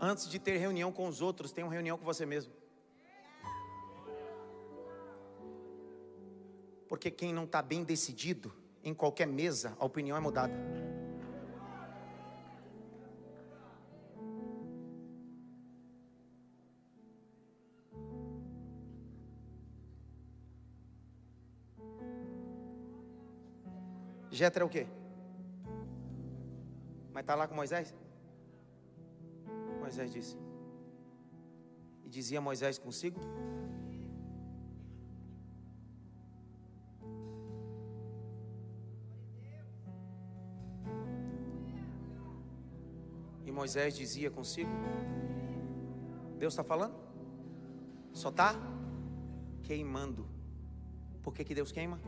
Antes de ter reunião com os outros, tenha uma reunião com você mesmo. Porque quem não está bem decidido, em qualquer mesa, a opinião é mudada. Jetro é o quê? Mas está lá com Moisés? Moisés disse. E dizia Moisés consigo? E Moisés dizia consigo? Deus está falando? Só está queimando. Por que, que Deus queima?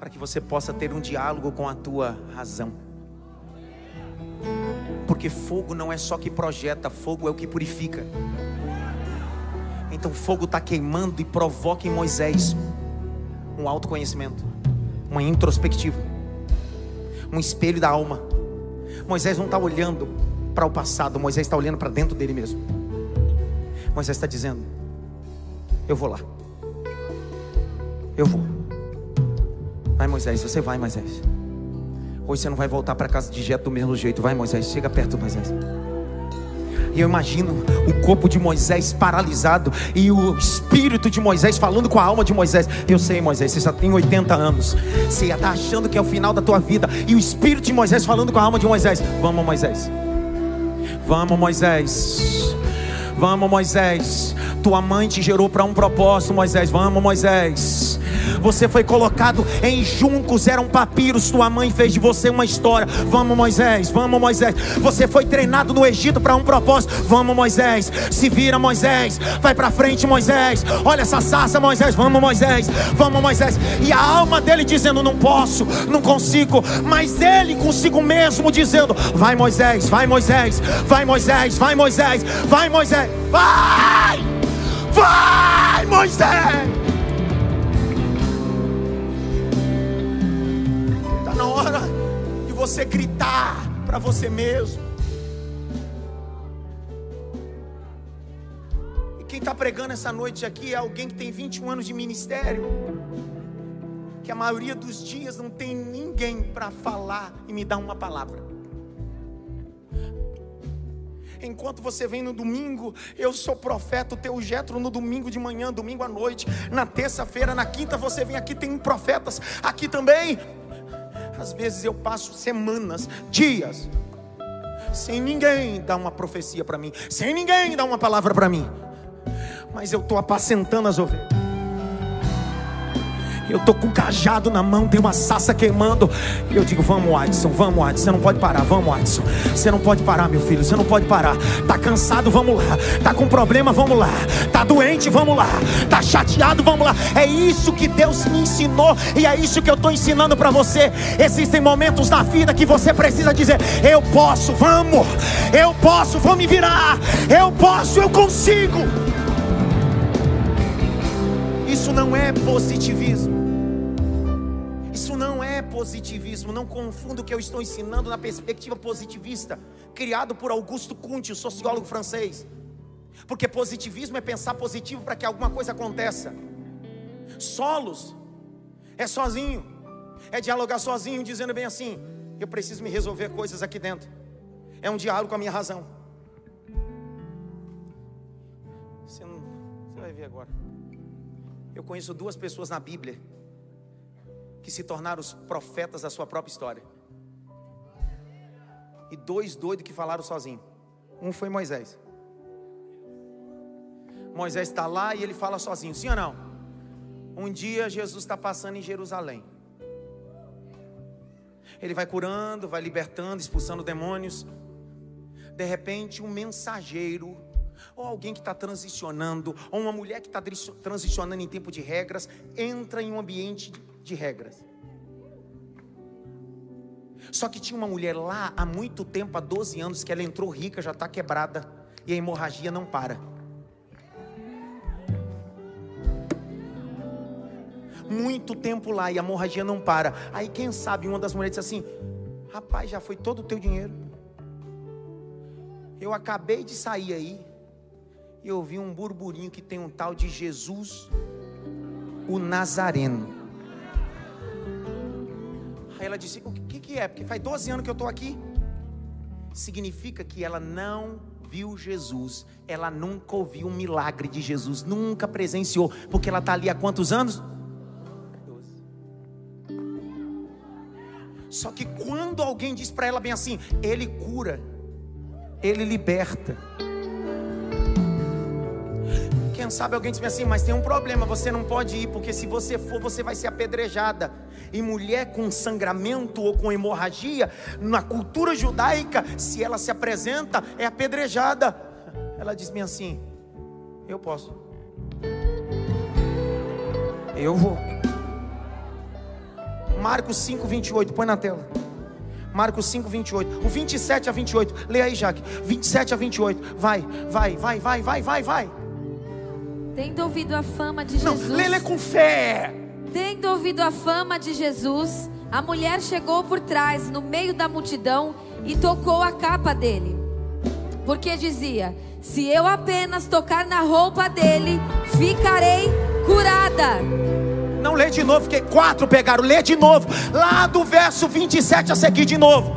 Para que você possa ter um diálogo com a tua razão. Porque fogo não é só que projeta, fogo é o que purifica. Então fogo está queimando e provoca em Moisés um autoconhecimento, uma introspectiva, um espelho da alma. Moisés não está olhando para o passado, Moisés está olhando para dentro dele mesmo. Moisés está dizendo: Eu vou lá. Eu vou. Vai, Moisés, você vai, Moisés. Hoje você não vai voltar para casa de Jeto do mesmo jeito. Vai, Moisés, chega perto, Moisés. E eu imagino o corpo de Moisés paralisado e o espírito de Moisés falando com a alma de Moisés. Eu sei, Moisés, você já tem 80 anos. Você está achando que é o final da tua vida. E o espírito de Moisés falando com a alma de Moisés. Vamos, Moisés. Vamos, Moisés. Vamos, Moisés. Tua mãe te gerou para um propósito, Moisés. Vamos, Moisés. Você foi colocado em juncos, eram papiros. Tua mãe fez de você uma história. Vamos, Moisés. Vamos, Moisés. Você foi treinado no Egito para um propósito. Vamos, Moisés. Se vira, Moisés. Vai para frente, Moisés. Olha essa sarça, Moisés. Vamos, Moisés. Vamos, Moisés. E a alma dele dizendo: Não posso, não consigo. Mas ele consigo mesmo dizendo: Vai, Moisés. Vai, Moisés. Vai, Moisés. Vai, Moisés. Vai, Moisés. Vai! Vai, Moisés! Está na hora de você gritar para você mesmo. E quem está pregando essa noite aqui é alguém que tem 21 anos de ministério. Que a maioria dos dias não tem ninguém para falar e me dar uma palavra. Enquanto você vem no domingo, eu sou profeta, o teu jetro no domingo de manhã, domingo à noite, na terça-feira, na quinta você vem aqui, tem profetas aqui também. Às vezes eu passo semanas, dias, sem ninguém dar uma profecia para mim, sem ninguém dar uma palavra para mim, mas eu estou apacentando as ovelhas. Eu estou com um cajado na mão, tem uma sassa queimando. E eu digo: Vamos, Adson, vamos, Adson. Você não pode parar, vamos, Adson. Você não pode parar, meu filho, você não pode parar. Tá cansado, vamos lá. Tá com problema, vamos lá. Tá doente, vamos lá. Tá chateado, vamos lá. É isso que Deus me ensinou e é isso que eu estou ensinando para você. Existem momentos na vida que você precisa dizer: Eu posso, vamos. Eu posso, vou me virar. Eu posso, eu consigo. Isso não é positivismo. Isso não é positivismo. Não confunda o que eu estou ensinando na perspectiva positivista, criado por Augusto Comte, o sociólogo francês. Porque positivismo é pensar positivo para que alguma coisa aconteça. Solos é sozinho, é dialogar sozinho, dizendo bem assim: eu preciso me resolver coisas aqui dentro. É um diálogo com a minha razão. Você, não, você vai ver agora. Eu conheço duas pessoas na Bíblia que se tornaram os profetas da sua própria história. E dois doidos que falaram sozinho. Um foi Moisés. Moisés está lá e ele fala sozinho, sim ou não? Um dia Jesus está passando em Jerusalém. Ele vai curando, vai libertando, expulsando demônios. De repente, um mensageiro ou alguém que está transicionando, ou uma mulher que está transicionando em tempo de regras, entra em um ambiente de regras. Só que tinha uma mulher lá há muito tempo, há 12 anos, que ela entrou rica, já está quebrada, e a hemorragia não para. Muito tempo lá e a hemorragia não para. Aí quem sabe uma das mulheres disse assim: Rapaz, já foi todo o teu dinheiro. Eu acabei de sair aí e eu vi um burburinho que tem um tal de Jesus, o Nazareno. Aí ela disse: O que, que é? Porque faz 12 anos que eu estou aqui. Significa que ela não viu Jesus, ela nunca ouviu um milagre de Jesus, nunca presenciou, porque ela está ali há quantos anos? 12. Só que quando alguém diz para ela bem assim, ele cura, ele liberta. Quem sabe alguém diz assim, mas tem um problema, você não pode ir, porque se você for, você vai ser apedrejada. E mulher com sangramento ou com hemorragia, na cultura judaica, se ela se apresenta, é apedrejada. Ela diz-me assim: Eu posso. Eu vou. Marcos 5, 28, põe na tela. Marcos 5, 28. O 27 a 28. Leia aí, Jaque. 27 a 28. Vai, vai, vai, vai, vai, vai, vai. Tendo ouvido a fama de Não, Jesus. lê, lê com fé. Tendo ouvido a fama de Jesus, a mulher chegou por trás, no meio da multidão, e tocou a capa dele. Porque dizia: Se eu apenas tocar na roupa dele, ficarei curada. Não lê de novo, porque quatro pegaram. Lê de novo. Lá do verso 27 a seguir de novo.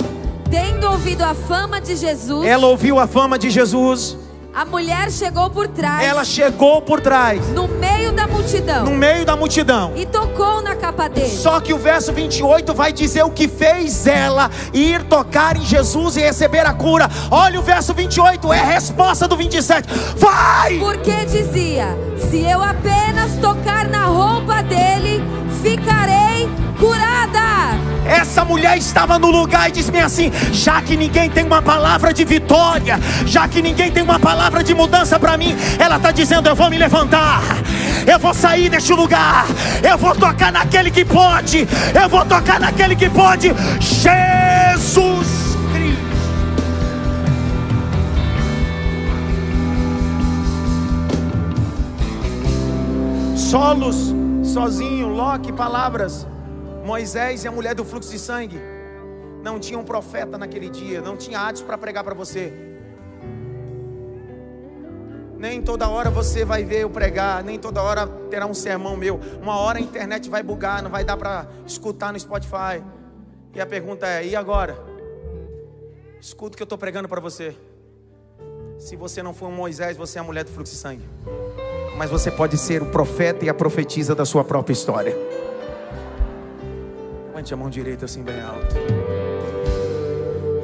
Tendo ouvido a fama de Jesus, Ela ouviu a fama de Jesus. A mulher chegou por trás, Ela chegou por trás, no meio da multidão, no meio da multidão. e tocou na capa dele. Só que o verso 28 vai dizer o que fez ela ir tocar em Jesus e receber a cura. Olha o verso 28, é a resposta do 27. Vai! Porque dizia: Se eu apenas tocar na roupa dele, ficarei curada. Essa mulher estava no lugar e disse-me assim: já que ninguém tem uma palavra de vitória, já que ninguém tem uma palavra de mudança para mim, ela está dizendo: eu vou me levantar, eu vou sair deste lugar, eu vou tocar naquele que pode, eu vou tocar naquele que pode, Jesus Cristo. Solos, sozinho, Loki, palavras. Moisés e a mulher do fluxo de sangue. Não tinha um profeta naquele dia, não tinha atos para pregar para você. Nem toda hora você vai ver eu pregar, nem toda hora terá um sermão meu. Uma hora a internet vai bugar, não vai dar para escutar no Spotify. E a pergunta é: e agora? Escuta o que eu estou pregando para você. Se você não for um Moisés, você é a mulher do fluxo de sangue. Mas você pode ser o profeta e a profetisa da sua própria história. Levante a mão direita assim bem alto.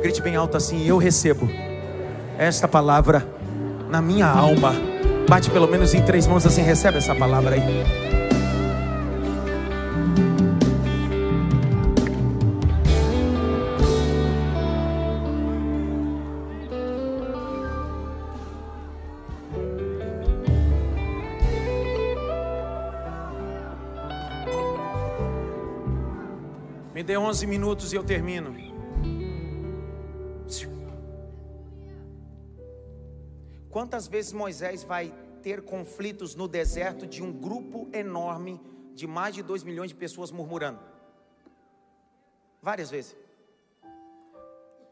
Grite bem alto assim: Eu recebo esta palavra na minha alma. Bate pelo menos em três mãos assim, recebe essa palavra aí. 11 minutos e eu termino. Quantas vezes Moisés vai ter conflitos no deserto de um grupo enorme de mais de 2 milhões de pessoas murmurando? Várias vezes.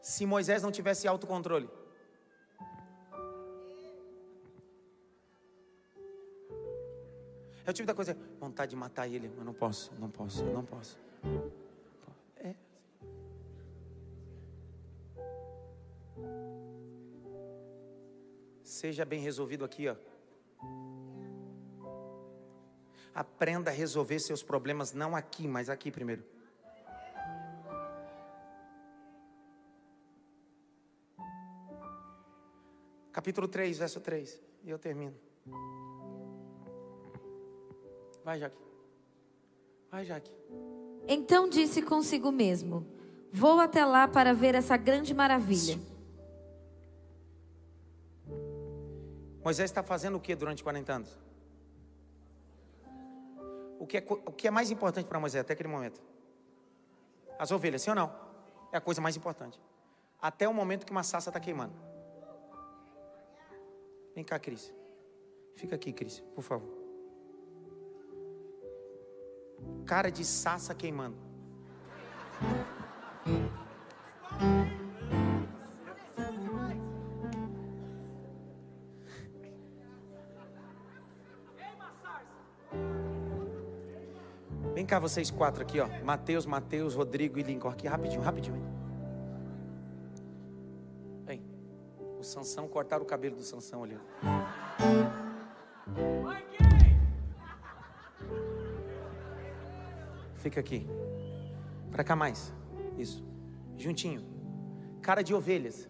Se Moisés não tivesse autocontrole. É o tipo da coisa, vontade de matar ele, mas não posso, não posso, não posso. Seja bem resolvido aqui, ó. Aprenda a resolver seus problemas não aqui, mas aqui primeiro. Capítulo 3, verso 3. E eu termino. Vai, Jaque. Vai, Jaque. Então disse consigo mesmo: Vou até lá para ver essa grande maravilha. Moisés está fazendo o que durante 40 anos? O que é, o que é mais importante para Moisés até aquele momento? As ovelhas, sim ou não? É a coisa mais importante. Até o momento que uma sassa está queimando. Vem cá, Cris. Fica aqui, Cris, por favor. Cara de sassa queimando. Cá, vocês quatro aqui, ó. Mateus, Mateus, Rodrigo e Lincoln. Aqui, rapidinho, rapidinho. Vem. O Sansão, cortaram o cabelo do Sansão ali. Fica aqui. Pra cá mais. Isso. Juntinho. Cara de ovelhas.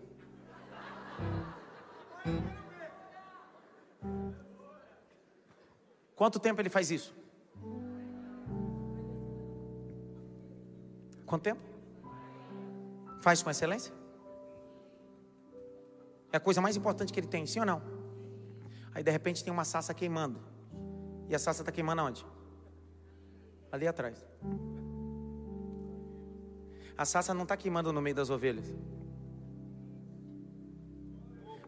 Quanto tempo ele faz isso? Quanto tempo? Faz com excelência? É a coisa mais importante que ele tem, sim ou não? Aí de repente tem uma sassa queimando. E a sassa está queimando aonde? Ali atrás. A sassa não está queimando no meio das ovelhas.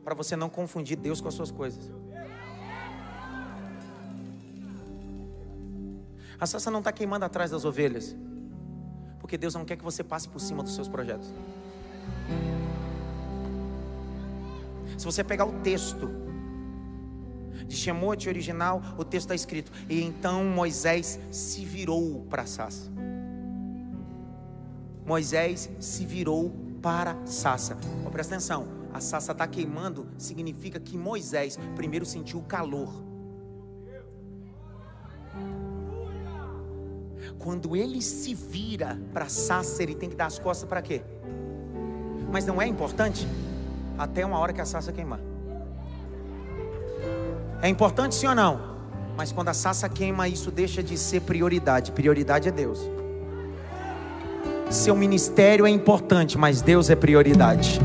Para você não confundir Deus com as suas coisas. A sassa não está queimando atrás das ovelhas. Porque Deus não quer que você passe por cima dos seus projetos. Se você pegar o texto de Shemote original, o texto está escrito: E então Moisés se virou para Sassa. Moisés se virou para Sassa. Oh, presta atenção: a Sassa está queimando, significa que Moisés primeiro sentiu o calor. Quando ele se vira para Sassa, ele tem que dar as costas para quê? Mas não é importante? Até uma hora que a Sassa queimar. É importante sim ou não? Mas quando a sassa queima, isso deixa de ser prioridade. Prioridade é Deus. Seu ministério é importante, mas Deus é prioridade.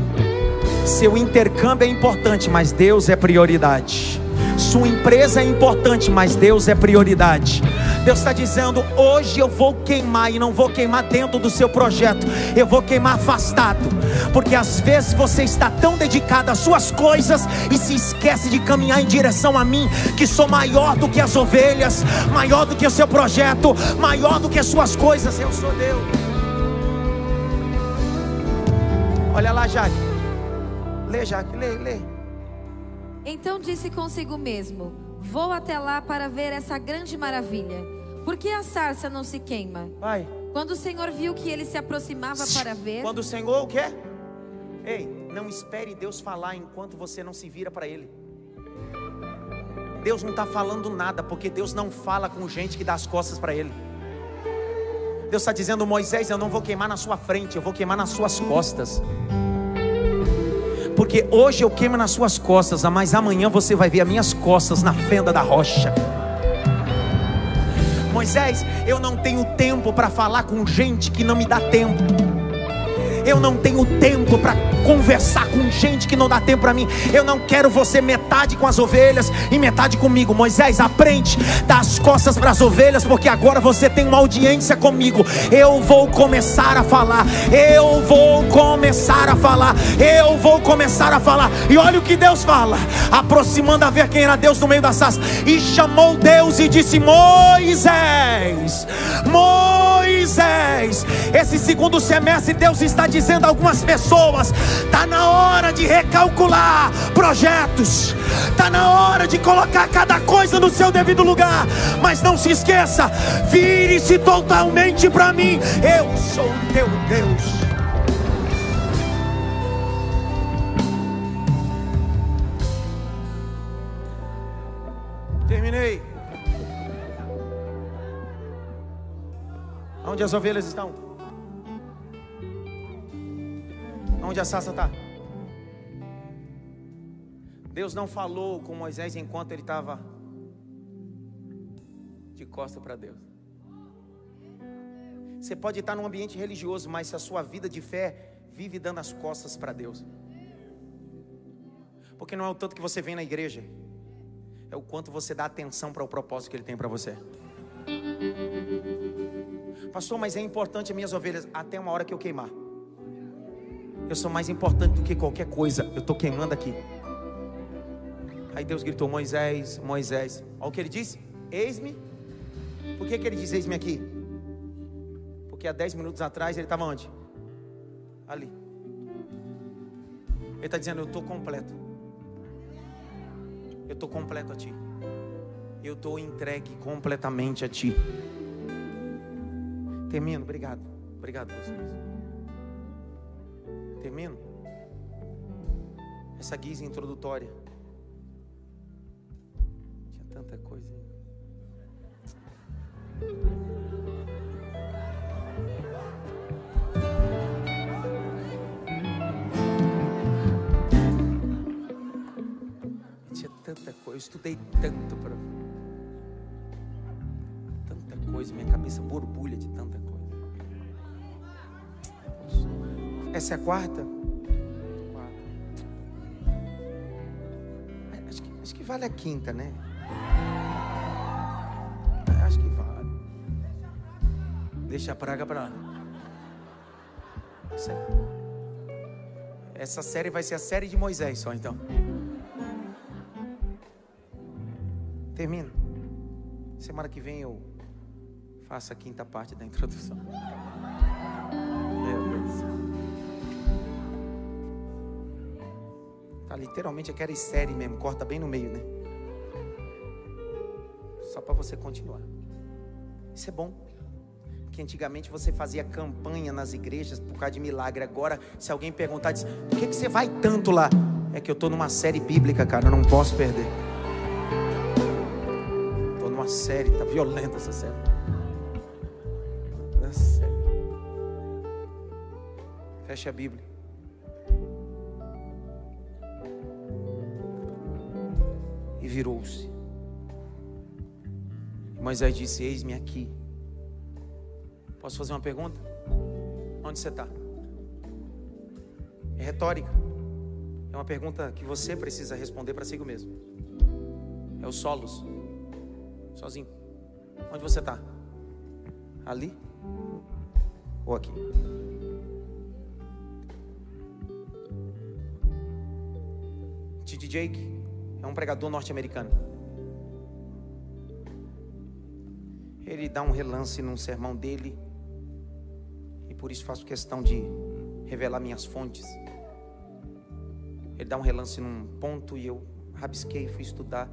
Seu intercâmbio é importante, mas Deus é prioridade. Sua empresa é importante, mas Deus é prioridade. Deus está dizendo: hoje eu vou queimar e não vou queimar dentro do seu projeto, eu vou queimar afastado, porque às vezes você está tão dedicado às suas coisas e se esquece de caminhar em direção a mim, que sou maior do que as ovelhas, maior do que o seu projeto, maior do que as suas coisas. Eu sou Deus. Olha lá, Jaque. Lê, Jaque, lê, lê. Então disse consigo mesmo: Vou até lá para ver essa grande maravilha. Por que a sarça não se queima? Vai. Quando o Senhor viu que ele se aproximava para ver. Quando o Senhor o quê? Ei, não espere Deus falar enquanto você não se vira para Ele. Deus não está falando nada, porque Deus não fala com gente que dá as costas para Ele. Deus está dizendo, Moisés, eu não vou queimar na sua frente, eu vou queimar nas suas costas. Porque hoje eu queimo nas suas costas, mas amanhã você vai ver as minhas costas na fenda da rocha. Moisés, eu não tenho tempo para falar com gente que não me dá tempo. Eu não tenho tempo para conversar com gente que não dá tempo para mim. Eu não quero você metade com as ovelhas e metade comigo. Moisés, aprende, dá as costas para as ovelhas, porque agora você tem uma audiência comigo. Eu vou começar a falar. Eu vou começar a falar. Eu vou começar a falar. E olha o que Deus fala, aproximando a ver quem era Deus no meio da sas. E chamou Deus e disse: Moisés, Moisés. Esse segundo semestre Deus está dizendo a algumas pessoas: está na hora de recalcular projetos, está na hora de colocar cada coisa no seu devido lugar. Mas não se esqueça, vire-se totalmente para mim. Eu sou teu Deus. Onde as ovelhas estão? Onde a sassa está? Deus não falou com Moisés enquanto ele estava de costa para Deus. Você pode estar num ambiente religioso, mas se a sua vida de fé vive dando as costas para Deus. Porque não é o tanto que você vem na igreja, é o quanto você dá atenção para o propósito que Ele tem para você. Pastor, mas é importante as minhas ovelhas até uma hora que eu queimar. Eu sou mais importante do que qualquer coisa. Eu estou queimando aqui. Aí Deus gritou: Moisés, Moisés. Olha o que ele disse: Eis-me. Por que, que ele diz eis-me aqui? Porque há 10 minutos atrás ele estava onde? Ali. Ele está dizendo: Eu estou completo. Eu estou completo a ti. Eu estou entregue completamente a ti. Termino, obrigado. Obrigado vocês. Termino. Essa guisa introdutória. Tinha tanta coisa. Tinha tanta coisa, eu estudei tanto para coisa, minha cabeça borbulha de tanta coisa. Essa é a quarta? Acho que, acho que vale a quinta, né? Acho que vale. Deixa a praga para lá. Essa série vai ser a série de Moisés só então. Termino. Semana que vem eu faço a quinta parte da introdução. Meu Deus. Tá literalmente aquela série mesmo, corta bem no meio, né? Só para você continuar. Isso é bom. Porque antigamente você fazia campanha nas igrejas por causa de milagre. Agora, se alguém perguntar, diz: por que, que você vai tanto lá? É que eu estou numa série bíblica, cara, eu não posso perder série, tá violenta essa série. Feche a Bíblia. E virou-se. Moisés disse: Eis-me aqui. Posso fazer uma pergunta? Onde você está? É retórica. É uma pergunta que você precisa responder para si mesmo. É o solos. Sozinho. Onde você está? Ali? Ou aqui? T.D. Jake é um pregador norte-americano. Ele dá um relance num sermão dele, e por isso faço questão de revelar minhas fontes. Ele dá um relance num ponto e eu rabisquei, fui estudar.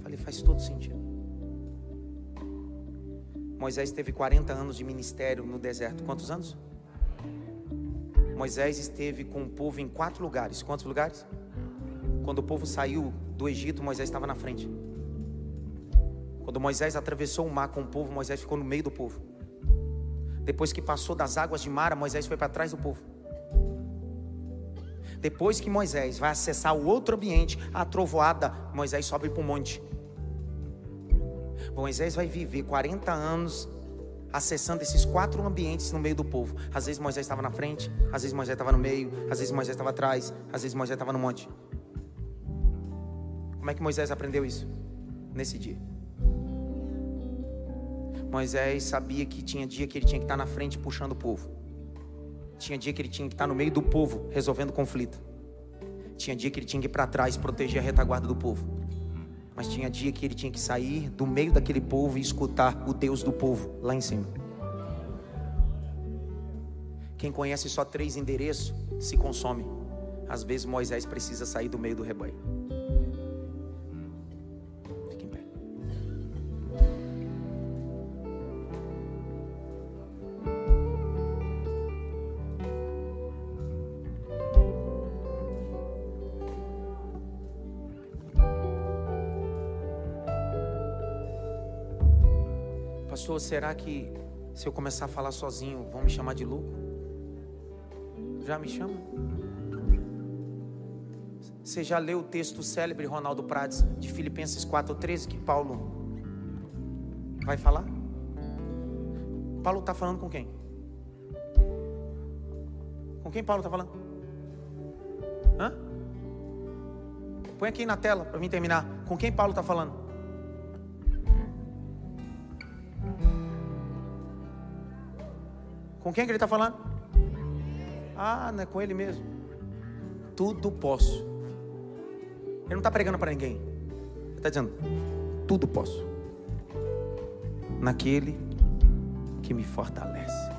Falei, faz todo sentido. Moisés teve 40 anos de ministério no deserto. Quantos anos? Moisés esteve com o povo em quatro lugares. Quantos lugares? Quando o povo saiu do Egito, Moisés estava na frente. Quando Moisés atravessou o mar com o povo, Moisés ficou no meio do povo. Depois que passou das águas de Mara, Moisés foi para trás do povo. Depois que Moisés vai acessar o outro ambiente, a trovoada, Moisés sobe para o monte. Moisés vai viver 40 anos acessando esses quatro ambientes no meio do povo. Às vezes Moisés estava na frente, às vezes Moisés estava no meio, às vezes Moisés estava atrás, às vezes Moisés estava no monte. Como é que Moisés aprendeu isso? Nesse dia. Moisés sabia que tinha dia que ele tinha que estar na frente puxando o povo. Tinha dia que ele tinha que estar no meio do povo resolvendo conflito. Tinha dia que ele tinha que ir para trás proteger a retaguarda do povo. Mas tinha dia que ele tinha que sair do meio daquele povo e escutar o Deus do povo lá em cima. Quem conhece só três endereços se consome. Às vezes Moisés precisa sair do meio do rebanho. Pastor, será que se eu começar a falar sozinho, vão me chamar de louco? Já me chamam? Você já leu o texto célebre, Ronaldo Prades, de Filipenses 4,13, que Paulo vai falar? Paulo está falando com quem? Com quem Paulo está falando? Hã? Põe aqui na tela para mim terminar. Com quem Paulo está falando? Com quem que ele está falando? Ah, não é com ele mesmo. Tudo posso. Ele não está pregando para ninguém. Ele está dizendo: tudo posso. Naquele que me fortalece.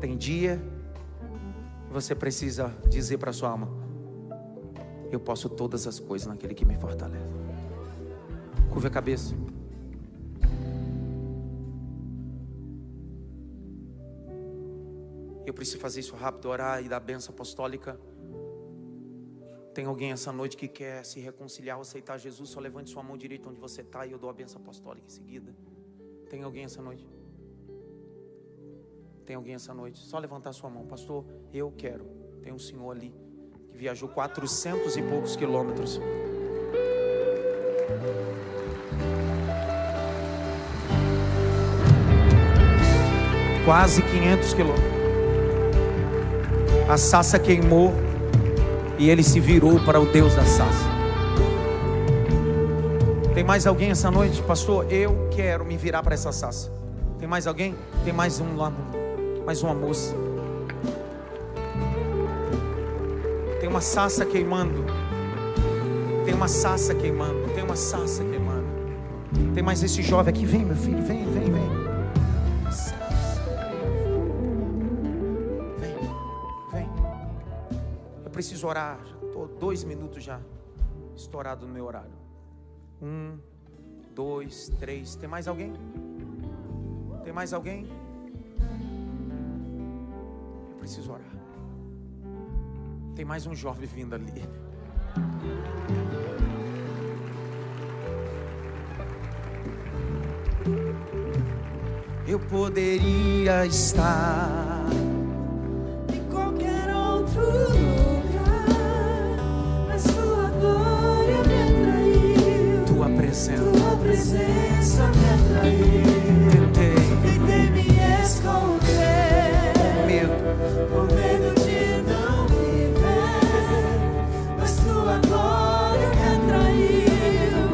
Tem dia que você precisa dizer para sua alma: Eu posso todas as coisas naquele que me fortalece. Curva a cabeça. Eu preciso fazer isso rápido, orar e dar benção apostólica. Tem alguém essa noite que quer se reconciliar ou aceitar Jesus? Só levante sua mão direita onde você está e eu dou a benção apostólica em seguida. Tem alguém essa noite? Tem alguém essa noite? Só levantar sua mão, pastor. Eu quero. Tem um senhor ali. que viajou 400 e poucos quilômetros. Quase 500 quilômetros. A sassa queimou e ele se virou para o Deus da sassa. Tem mais alguém essa noite, pastor? Eu quero me virar para essa sassa. Tem mais alguém? Tem mais um lá, mais uma moça. Tem uma sassa queimando. Tem uma sassa queimando. Tem uma sassa queimando. Tem mais esse jovem aqui. Vem, meu filho, vem, vem, vem. Preciso orar. Estou dois minutos já estourado no meu horário. Um, dois, três. Tem mais alguém? Tem mais alguém? Eu preciso orar. Tem mais um jovem vindo ali. Eu poderia estar presença. Tua presença me atraiu. Tentei, Tentei me esconder, medo, por medo de não viver, mas tua glória me atraiu.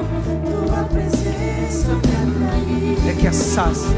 Tua presença me atraiu. é que a sassa